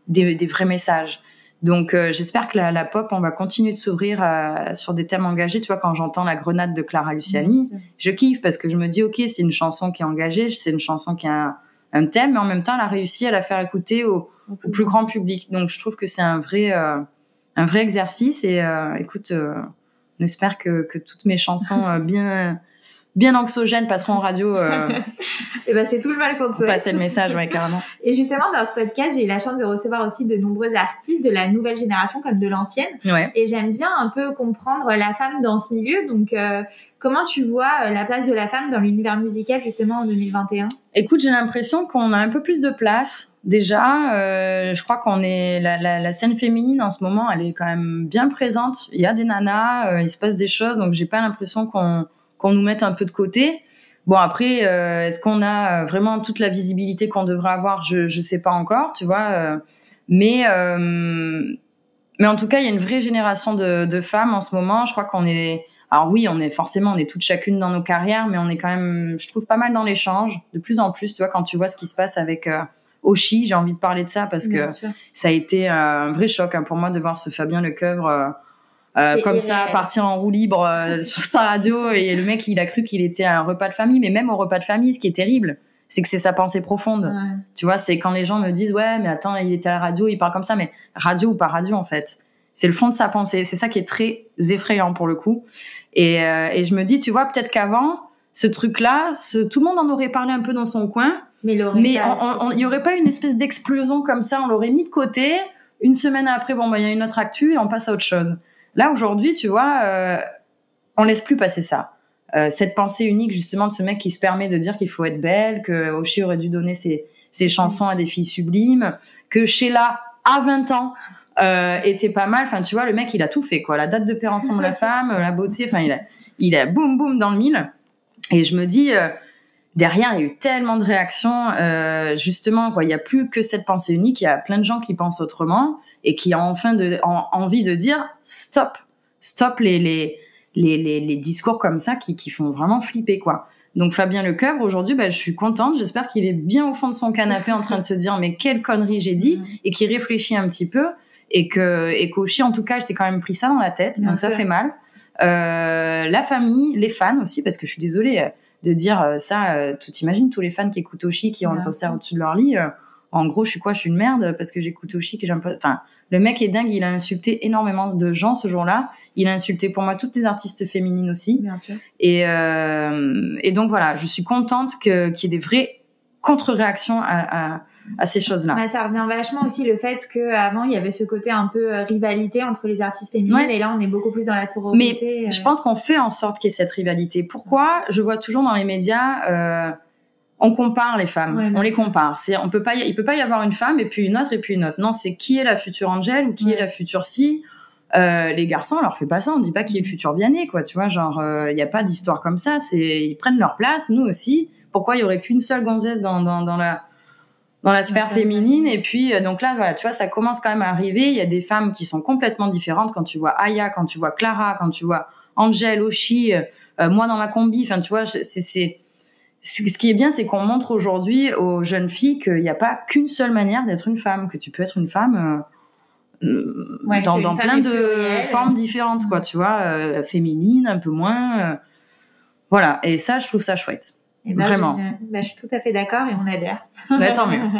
des, des vrais messages. Donc, euh, j'espère que la, la, pop, on va continuer de s'ouvrir euh, sur des thèmes engagés. Tu vois, quand j'entends la grenade de Clara Luciani, je kiffe parce que je me dis, ok, c'est une chanson qui est engagée, c'est une chanson qui a un, thème, mais en même temps, elle a réussi à la faire écouter au, au plus grand public. Donc, je trouve que c'est un vrai, euh, un vrai exercice. Et euh, écoute, euh, on espère que, que toutes mes chansons bien bien anxiogènes passeront en radio. Euh, et ben c'est tout le mal qu'on te passer le message, ouais, carrément. Et justement, dans ce podcast, j'ai eu la chance de recevoir aussi de nombreux artistes de la nouvelle génération comme de l'ancienne. Ouais. Et j'aime bien un peu comprendre la femme dans ce milieu. Donc, euh, comment tu vois euh, la place de la femme dans l'univers musical justement en 2021 Écoute, j'ai l'impression qu'on a un peu plus de place. Déjà, euh, je crois qu'on est la, la, la, scène féminine en ce moment, elle est quand même bien présente. Il y a des nanas, il se passe des choses, donc j'ai pas l'impression qu'on qu'on nous mette un peu de côté. Bon après, euh, est-ce qu'on a vraiment toute la visibilité qu'on devrait avoir? Je je sais pas encore, tu vois. Euh, mais euh, mais en tout cas, il y a une vraie génération de, de femmes en ce moment. Je crois qu'on est alors oui, on est forcément, on est toutes chacune dans nos carrières, mais on est quand même, je trouve, pas mal dans l'échange. De plus en plus, tu vois, quand tu vois ce qui se passe avec euh, Oshi, j'ai envie de parler de ça parce Bien que sûr. ça a été euh, un vrai choc hein, pour moi de voir ce Fabien Lecoeuvre euh, euh, comme ça partir en roue libre euh, sur sa radio et le mec il a cru qu'il était à un repas de famille mais même au repas de famille ce qui est terrible c'est que c'est sa pensée profonde Ouais. tu vois c'est quand les gens me disent ouais mais attends il était à la radio il parle comme ça mais radio ou pas radio en fait c'est le fond de sa pensée c'est ça qui est très effrayant pour le coup et, euh, et je me dis tu vois peut-être qu'avant ce truc là ce, tout le monde en aurait parlé un peu dans son coin Mais il n'y aurait pas une espèce d'explosion comme ça, on l'aurait mis de côté. Une semaine après, bon, bah, il y a une autre actu et on passe à autre chose. Là, aujourd'hui, tu vois, euh, on laisse plus passer ça. Euh, cette pensée unique, justement, de ce mec qui se permet de dire qu'il faut être belle, que Oshi aurait dû donner ses, ses chansons à des filles sublimes, que Sheila, à 20 ans, euh, était pas mal. Enfin, tu vois, le mec, il a tout fait, quoi. La date de péremption de la femme, la beauté, enfin, il a, il a boum, boum dans le mille. Et je me dis, derrière, il y a eu tellement de réactions. Euh, justement, quoi, il n'y a plus que cette pensée unique. Il y a plein de gens qui pensent autrement et qui ont enfin de, en- envie de dire stop, stop les, les, les, les, les discours comme ça qui, qui font vraiment flipper, quoi. Donc Fabien Lecoeuvre, aujourd'hui, bah, je suis contente. J'espère qu'il est bien au fond de son canapé en train de se dire mais quelle connerie j'ai dit Mhm. et qu'il réfléchit un petit peu et que et qu'Oshi, en tout cas, elle s'est quand même pris ça dans la tête. Bien donc ça fait mal. Euh, la famille, les fans aussi, parce que je suis désolée de dire euh, ça. Euh, tu t'imagines tous les fans qui écoutent Oshi, qui ont le poster au-dessus de leur lit. euh, en gros, je suis quoi Je suis une merde parce que j'écoute Oshi, que j'aime pas. Enfin, le mec est dingue. Il a insulté énormément de gens ce jour-là. Il a insulté pour moi toutes les artistes féminines aussi. Bien sûr. Et, euh, et donc voilà, je suis contente que- qu'il y ait des vraies contre-réactions à, à, à ces choses-là. Ouais, ça revient vachement aussi le fait qu'avant il y avait ce côté un peu euh, rivalité entre les artistes féminines Ouais. et là on est beaucoup plus dans la sororité. Je euh. pense qu'on fait en sorte qu'il y ait cette rivalité. Pourquoi? Je vois toujours dans les médias, euh, on compare les femmes, Ouais, on les compare. C'est, on peut pas, y- il peut pas y avoir une femme et puis une autre et puis une autre. Non, c'est qui est la future Angèle ou qui Ouais. est la future Si. Euh, les garçons, on leur fait pas ça. On dit pas qui est le futur Vianney, quoi. Tu vois, genre, il n'y a pas d'histoire comme ça. C'est, ils prennent leur place, nous aussi. Pourquoi il y aurait qu'une seule gonzesse dans, dans, dans la dans la sphère féminine? et puis euh, donc là voilà tu vois ça commence quand même à arriver il y a des femmes qui sont complètement différentes quand tu vois Aya quand tu vois Clara quand tu vois Angèle Oshi euh, euh, moi dans ma combi enfin tu vois c'est c'est ce qui est bien c'est qu'on montre aujourd'hui aux jeunes filles qu'il n'y a pas qu'une seule manière d'être une femme que tu peux être une femme euh, euh, Ouais, dans, plein de formes différentes quoi tu vois euh, féminine un peu moins euh, voilà et ça je trouve ça chouette Eh ben, vraiment. génial. Bah, je suis tout à fait d'accord et on adhère. Bah, tant mieux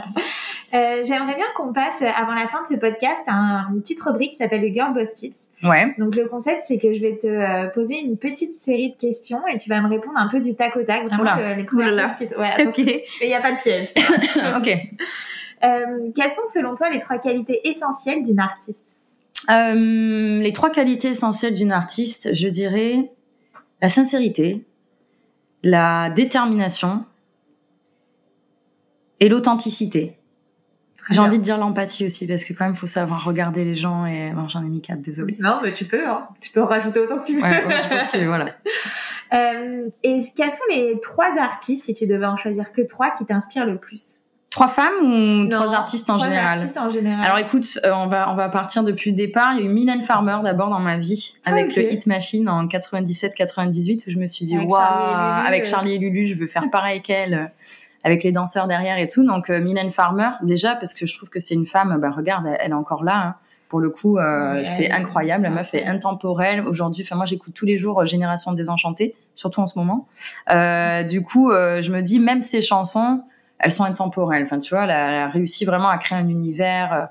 Euh, J'aimerais bien qu'on passe euh, avant la fin de ce podcast à un- une petite rubrique qui s'appelle le Girl Boss Tips. ouais Donc le concept c'est que je vais te euh, poser une petite série de questions et tu vas me répondre un peu du tac au tac, vraiment Oula. euh, les premières Ouais, Mais il n'y a pas de piège. ok Euh, quelles sont selon toi les trois qualités essentielles d'une artiste Euh, les trois qualités essentielles d'une artiste, je dirais la sincérité, la détermination et l'authenticité. J'ai envie de dire l'empathie aussi parce que quand même faut savoir regarder les gens et non j'en ai mis quatre désolé. Non, mais tu peux, hein. tu peux en rajouter autant que tu veux. Ouais, ouais, je pense que voilà. Euh, et quels sont les trois artistes, si tu devais en choisir que trois, qui t'inspirent le plus? Trois femmes ou Non, trois artistes en trois général artistes en général. Alors écoute, euh, on va on va partir depuis le départ. Il y a eu Mylène Farmer d'abord dans ma vie avec Ah, le Hit Machine en 97-98 où je me suis dit waouh Charlie et Lulu, avec euh. Charlie et Lulu, je veux faire pareil qu'elle euh, avec les danseurs derrière et tout. Donc euh, Mylène Farmer déjà parce que je trouve que c'est une femme. Bah regarde, elle, elle est encore là. hein. Pour le coup, euh, c'est incroyable. La meuf est intemporelle. Aujourd'hui, enfin moi j'écoute tous les jours Génération Désenchantée, surtout en ce moment. Euh, du coup, je me dis même ces chansons, elles sont intemporelles. Enfin, tu vois, elle a, réussi vraiment à créer un univers, euh,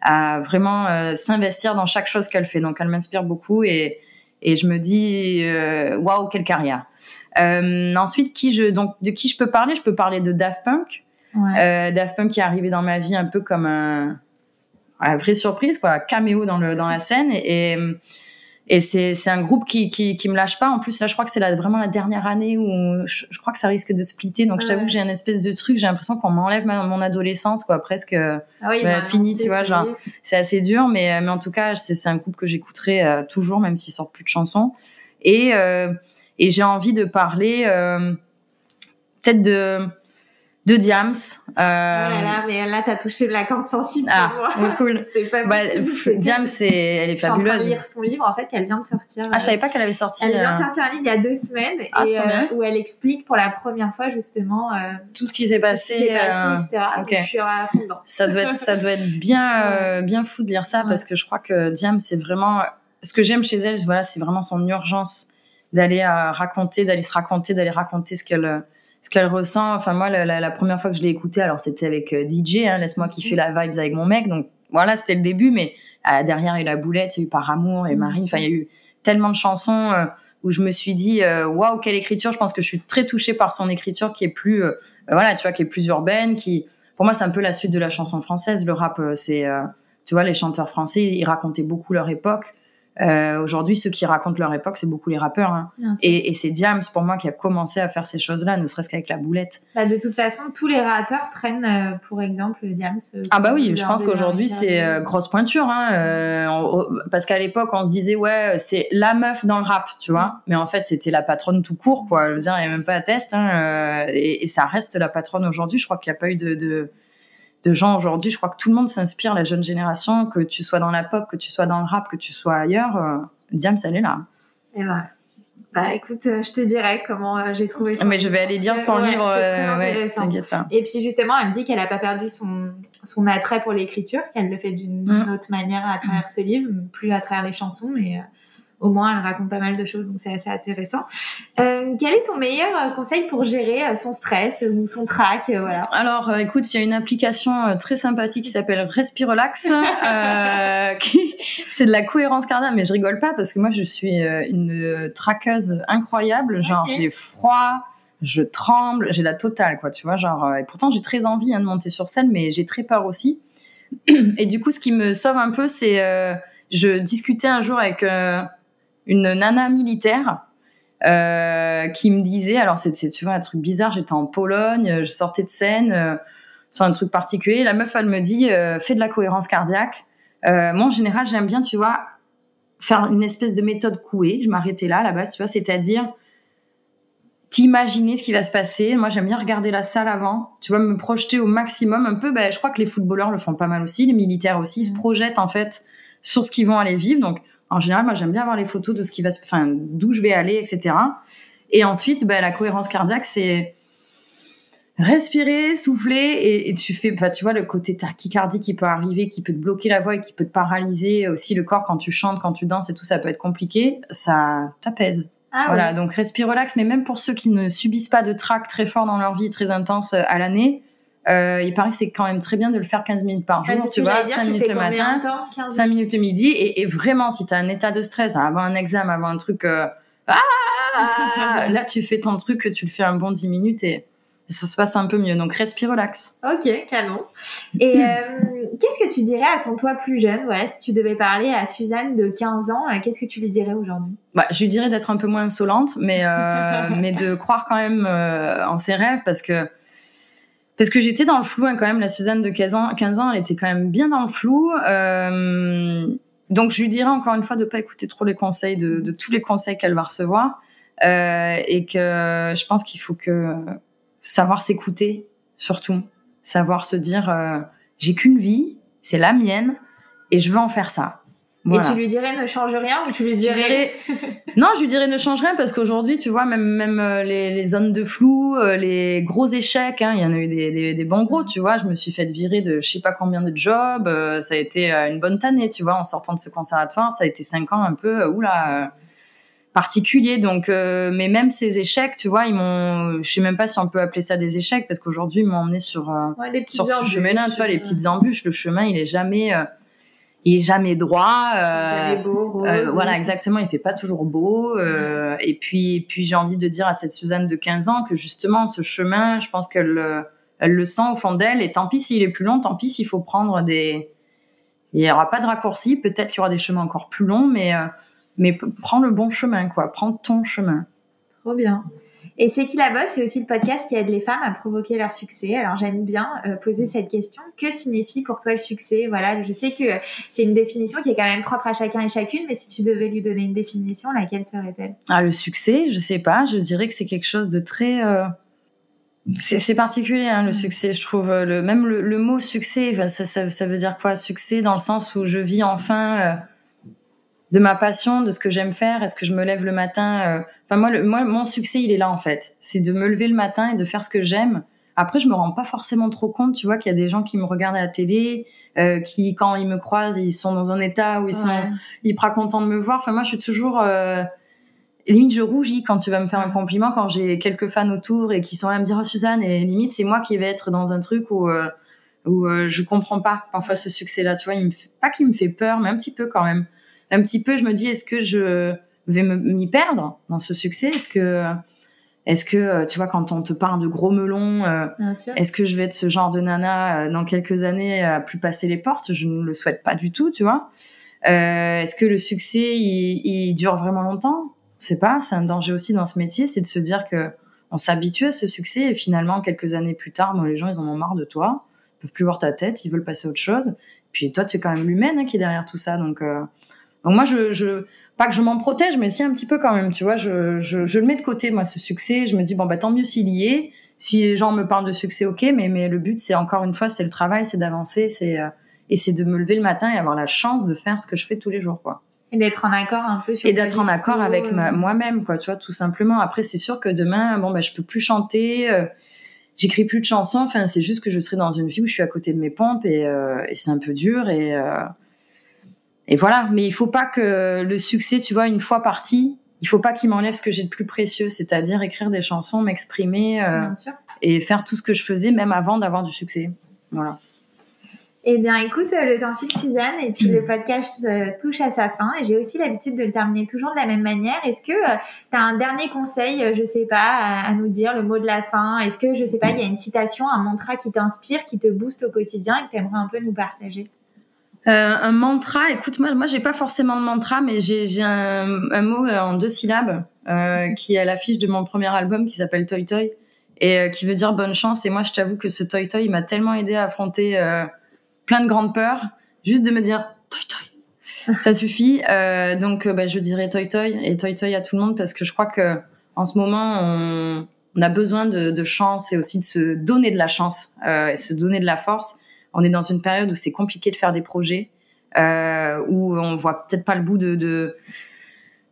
à vraiment euh, s'investir dans chaque chose qu'elle fait. Donc, elle m'inspire beaucoup et, et je me dis, euh, waouh, quelle carrière. ensuite, qui je, donc, de qui je peux parler? Je peux parler de Daft Punk. Ouais. Daft Punk qui est arrivé dans ma vie un peu comme un, une vraie surprise, quoi, caméo dans le dans la scène et, et et c'est, c'est un groupe qui, qui, qui me lâche pas. En plus, là, je crois que c'est la, vraiment la dernière année où je, je crois que ça risque de splitter. Donc, je t'avoue que j'ai un espèce de truc. J'ai l'impression qu'on m'enlève mon adolescence, quoi, presque ah oui, bah, fini, tu vois. Genre, c'est assez dur, mais, mais en tout cas, c'est, c'est un groupe que j'écouterai euh, toujours, même s'il sort plus de chansons. Et, euh, et j'ai envie de parler euh, peut-être de de Diams. Euh... Oh là là, mais là, t'as touché la corde sensible ah, pour moi. cool. c'est pas bah, Diams, c'est, elle est fabuleuse. Je suis en train de lire son livre, en fait, elle vient de sortir. Ah, je savais pas qu'elle avait sorti. Elle vient de euh, sortir un livre il y a deux semaines, ah, et, euh, où elle explique pour la première fois, justement, euh, tout ce qui s'est passé, qui passé euh, etc. Okay. Donc, je suis à fond dedans. Ça doit être, ça doit être bien, bien fou de lire ça, ouais. parce que je crois que Diams, c'est vraiment, ce que j'aime chez elle, voilà, c'est vraiment son urgence d'aller raconter, d'aller se raconter, d'aller raconter ce qu'elle, ce qu'elle ressent. Enfin, moi, la, la, la, première fois que je l'ai écoutée, alors c'était avec euh, DJ, hein, Laisse-moi kiffer la vibes avec mon mec. Donc voilà, c'était le début, mais euh, derrière, il y a eu la boulette, il y a eu Par Amour et Marine. Enfin, il y a eu tellement de chansons euh, où je me suis dit, euh, waouh, quelle écriture. Je pense que je suis très touchée par son écriture qui est plus, euh, voilà, tu vois, qui est plus urbaine, qui, pour moi, c'est un peu la suite de la chanson française. Le rap, c'est, tu vois, les chanteurs français, ils racontaient beaucoup leur époque. Euh, Aujourd'hui, ceux qui racontent leur époque, c'est beaucoup les rappeurs. Hein. Et, et c'est Diams, pour moi, qui a commencé à faire ces choses-là, ne serait-ce qu'avec la boulette. Bah, de toute façon, tous les rappeurs prennent, euh, pour exemple, Diams. Euh, ah bah oui, je pense qu'aujourd'hui, c'est euh, grosse pointure. Hein. Euh, on, parce qu'à l'époque, on se disait, ouais, c'est la meuf dans le rap, tu vois. Mais en fait, c'était la patronne tout court, quoi. Je veux dire, il n'y a même pas à test. Hein. Et, et, ça reste la patronne aujourd'hui. Je crois qu'il n'y a pas eu de... de de gens aujourd'hui. Je crois que tout le monde s'inspire, la jeune génération, que tu sois dans la pop, que tu sois dans le rap, que tu sois ailleurs. Euh, Diams, elle est là. Et bah, bah écoute, euh, je te dirai comment euh, j'ai trouvé ça. Mais je vais aller lire son livre, euh, ouais, t'inquiète pas. Et puis justement, elle me dit qu'elle n'a pas perdu son, son attrait pour l'écriture, qu'elle le fait d'une mm. autre manière à travers ce livre, plus à travers les chansons, mais au moins elle raconte pas mal de choses, donc c'est assez intéressant. Euh, quel est ton meilleur euh, conseil pour gérer euh, son stress ou son trac voilà? Alors écoute, il y a une application très sympathique qui s'appelle Respirelax, euh, qui c'est de la cohérence cardiaque, mais je rigole pas parce que moi je suis une traqueuse incroyable, genre okay. j'ai froid je tremble, j'ai la totale, quoi, tu vois, genre, et pourtant j'ai très envie hein, de monter sur scène, mais j'ai très peur aussi. Et du coup, ce qui me sauve un peu, c'est, euh, je discutais un jour avec euh, une nana militaire euh, qui me disait, alors c'est tu vois un truc bizarre, j'étais en Pologne, je sortais de scène euh, sur un truc particulier, la meuf elle me dit euh, fais de la cohérence cardiaque. Euh, moi en général j'aime bien tu vois faire une espèce de méthode couée, je m'arrêtais là à la base tu vois, c'est-à-dire t'imaginer ce qui va se passer. Moi, j'aime bien regarder la salle avant. Tu vois, me projeter au maximum. Un peu, ben, je crois que les footballeurs le font pas mal aussi, les militaires aussi, ils se mmh. projettent en fait sur ce qu'ils vont aller vivre. Donc, en général, moi, j'aime bien avoir les photos de ce qui va se, enfin, d'où je vais aller, etc. Et ensuite, bah, la cohérence cardiaque, c'est respirer, souffler, et, et tu fais, bah, tu vois, le côté tachycardie qui peut arriver, qui peut te bloquer la voix et qui peut te paralyser aussi le corps quand tu chantes, quand tu danses et tout, ça peut être compliqué. Ça t'apaise. Ah, voilà, oui. donc respire relax, mais même pour ceux qui ne subissent pas de trac très fort dans leur vie, très intense à l'année, euh, il paraît que c'est quand même très bien de le faire 15 minutes par jour, tu vois, 5 minutes le matin, 5 minutes le midi, et, et vraiment, si tu as un état de stress, avant un examen, avant un truc, euh, ah, là, tu fais ton truc, tu le fais un bon 10 minutes et ça se passe un peu mieux. Donc, respire, relax. Ok, canon. Et euh, qu'est-ce que tu dirais à ton toi plus jeune? Ouais, Si tu devais parler à Suzanne de 15 ans, qu'est-ce que tu lui dirais aujourd'hui? Bah, Je lui dirais d'être un peu moins insolente, mais, mais de croire quand même en ses rêves parce que parce que j'étais dans le flou hein, quand même. La Suzanne de 15 ans, 15 ans, elle était quand même bien dans le flou. Euh, donc je lui dirais encore une fois de pas écouter trop les conseils de, de tous les conseils qu'elle va recevoir euh, et que je pense qu'il faut que savoir s'écouter surtout, savoir se dire euh, j'ai qu'une vie, c'est la mienne et je veux en faire ça. Voilà. Et tu lui dirais ne change rien ou tu lui dirais, non je lui dirais ne change rien parce qu'aujourd'hui tu vois même même euh, les, les zones de flou euh, les gros échecs hein, il y en a eu des, des, des, bons gros tu vois je me suis fait virer de je sais pas combien de jobs euh, ça a été une bonne année tu vois en sortant de ce conservatoire ça a été cinq ans un peu oula particulier. Donc, euh, mais même ces échecs, tu vois, ils m'ont, je sais même pas si on peut appeler ça des échecs parce qu'aujourd'hui ils m'ont emmené sur euh, Ouais, sur ce chemin-là, tu vois, les euh, petites embûches. Le chemin, il est jamais, euh, il est jamais droit. euh, beau, rose. euh, voilà, exactement. Il fait pas toujours beau. euh, Et puis, et puis j'ai envie de dire à cette Suzanne de 15 ans que justement, ce chemin, je pense qu'elle elle le sent au fond d'elle. Et tant pis s'il est plus long, tant pis s'il faut prendre des. Il y aura pas de raccourci. Peut-être qu'il y aura des chemins encore plus longs, mais euh, mais prends le bon chemin, quoi. Prends ton chemin. Trop bien. Et C'est qui la bosse? C'est aussi le podcast qui aide les femmes à provoquer leur succès. Alors j'aime bien euh, poser cette question. Que signifie pour toi le succès? Voilà, je sais que euh, c'est une définition qui est quand même propre à chacun et chacune, mais si tu devais lui donner une définition, laquelle serait-elle? Ah, le succès, je sais pas. Je dirais que c'est quelque chose de très. euh, C'est particulier, hein, le succès, je trouve. Le, même le, le mot succès, enfin, ça, ça, ça veut dire quoi? Succès dans le sens où je vis enfin euh, de ma passion, de ce que j'aime faire. Est-ce que je me lève le matin euh, Enfin, moi, le, moi, mon succès, il est là, en fait. C'est de me lever le matin et de faire ce que j'aime. Après, je me rends pas forcément trop compte, tu vois, qu'il y a des gens qui me regardent à la télé, euh, qui, quand ils me croisent, ils sont dans un état où ils sont Ouais. hyper contents de me voir. Enfin, moi, je suis toujours. euh, limite, je rougis quand tu vas me faire un compliment, quand j'ai quelques fans autour et qui sont là à me dire Oh, Suzanne, et limite, c'est moi qui vais être dans un truc où, euh, où euh, je comprends pas parfois ce succès-là. Tu vois, il me fait, pas qu'il me fait peur, mais un petit peu quand même. Un petit peu, je me dis Est-ce que je vais m'y perdre dans ce succès? Est-ce que. Est-ce que, euh, tu vois, quand on te parle de gros melons, euh, est-ce que je vais être ce genre de nana euh, dans quelques années à plus passer les portes? Je ne le souhaite pas du tout, tu vois. Euh, est-ce que le succès, il, il dure vraiment longtemps? Je sais pas. C'est un danger aussi dans ce métier, c'est de se dire que on s'habitue à ce succès et finalement quelques années plus tard, bon, les gens ils en ont marre de toi, ils peuvent plus voir ta tête, ils veulent passer à autre chose. Puis toi, tu es quand même l'humaine hein, qui est derrière tout ça, donc. Donc moi, je, je, pas que je m'en protège, mais si un petit peu quand même, tu vois, je, je, je le mets de côté, moi, ce succès. Je me dis, bon, bah, tant mieux s'il y est. Si les gens me parlent de succès, ok, mais, mais le but, c'est encore une fois, c'est le travail, c'est d'avancer, c'est, euh, et c'est de me lever le matin et avoir la chance de faire ce que je fais tous les jours, quoi. Et d'être en accord un peu sur Et d'être en accord avec euh, moi-même, quoi, tu vois, tout simplement. Après, c'est sûr que demain, bon, bah, je peux plus chanter, euh, j'écris plus de chansons, enfin, c'est juste que je serai dans une vie où je suis à côté de mes pompes et, euh, et c'est un peu dur et, euh, et voilà. Mais il faut pas que le succès, tu vois, une fois parti, il faut pas qu'il m'enlève ce que j'ai de plus précieux, c'est-à-dire écrire des chansons, m'exprimer euh, et faire tout ce que je faisais même avant d'avoir du succès. Voilà. Eh bien, écoute, euh, le temps file, Suzanne, et puis le podcast euh, touche à sa fin. Et j'ai aussi l'habitude de le terminer toujours de la même manière. Est-ce que tu as un dernier conseil, euh, je sais pas, à, à nous dire, le mot de la fin? Est-ce que, je sais pas, il y a une citation, un mantra qui t'inspire, qui te booste au quotidien et que tu aimerais un peu nous partager? Euh, un mantra, écoute, moi, moi j'ai pas forcément de mantra, mais j'ai un, un mot euh, en deux syllabes euh, qui est à l'affiche de mon premier album qui s'appelle Toy Toy et euh, qui veut dire bonne chance. Et moi, je t'avoue que ce Toy Toy m'a tellement aidé à affronter euh, plein de grandes peurs, juste de me dire Toy Toy, ça suffit. Euh, donc, bah, je dirais Toy Toy et Toy Toy à tout le monde parce que je crois que en ce moment, on, on a besoin de, de chance et aussi de se donner de la chance euh, et se donner de la force. On est dans une période où c'est compliqué de faire des projets, euh, où on voit peut-être pas le bout de, de,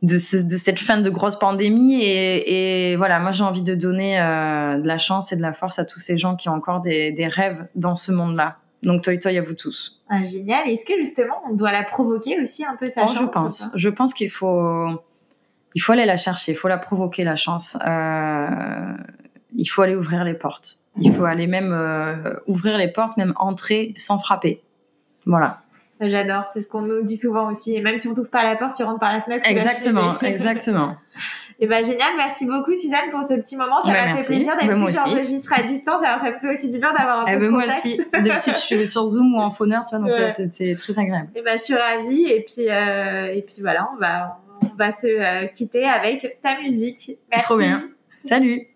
de, ce- de cette fin de grosse pandémie. Et, et voilà, moi j'ai envie de donner euh, de la chance et de la force à tous ces gens qui ont encore des, des rêves dans ce monde-là. Donc Toy Toy à vous tous. ah, Génial. Est-ce que justement, on doit la provoquer aussi un peu sa Oh, chance je pense. Je pense qu'il faut, il faut aller la chercher, il faut la provoquer la chance. Euh, il faut aller ouvrir les portes. Il faut aller même euh, ouvrir les portes, même entrer sans frapper. Voilà. J'adore, c'est ce qu'on nous dit souvent aussi. Et même si on t'ouvre pas la porte, tu rentres par la fenêtre. la Exactement, exactement. Et ben génial, merci beaucoup Suzanne pour ce petit moment. Ça Bah, m'a fait plaisir d'être sûr aussi. j'enregistre à distance. Alors ça me fait aussi du bien d'avoir un Eh peu ben, de moi aussi, de petits, je suis sur Zoom ou en phoneur, tu vois, donc Ouais. euh, c'était très agréable. Et ben je suis ravie. Et puis euh, et puis voilà, on va on va se euh, quitter avec ta musique. Merci. Trop bien. Salut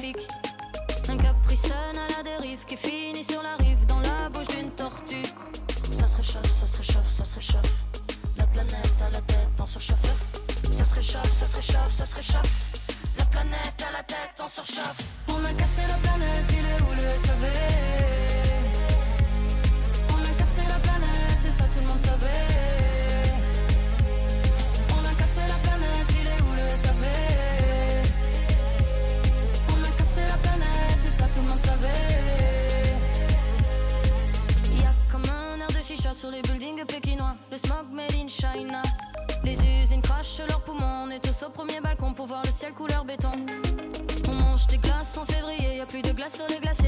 sur Les usines crachent leurs poumons, on est tous au premier balcon pour voir le ciel couleur béton. On mange des glaces en février, y a plus de glace sur les glaces.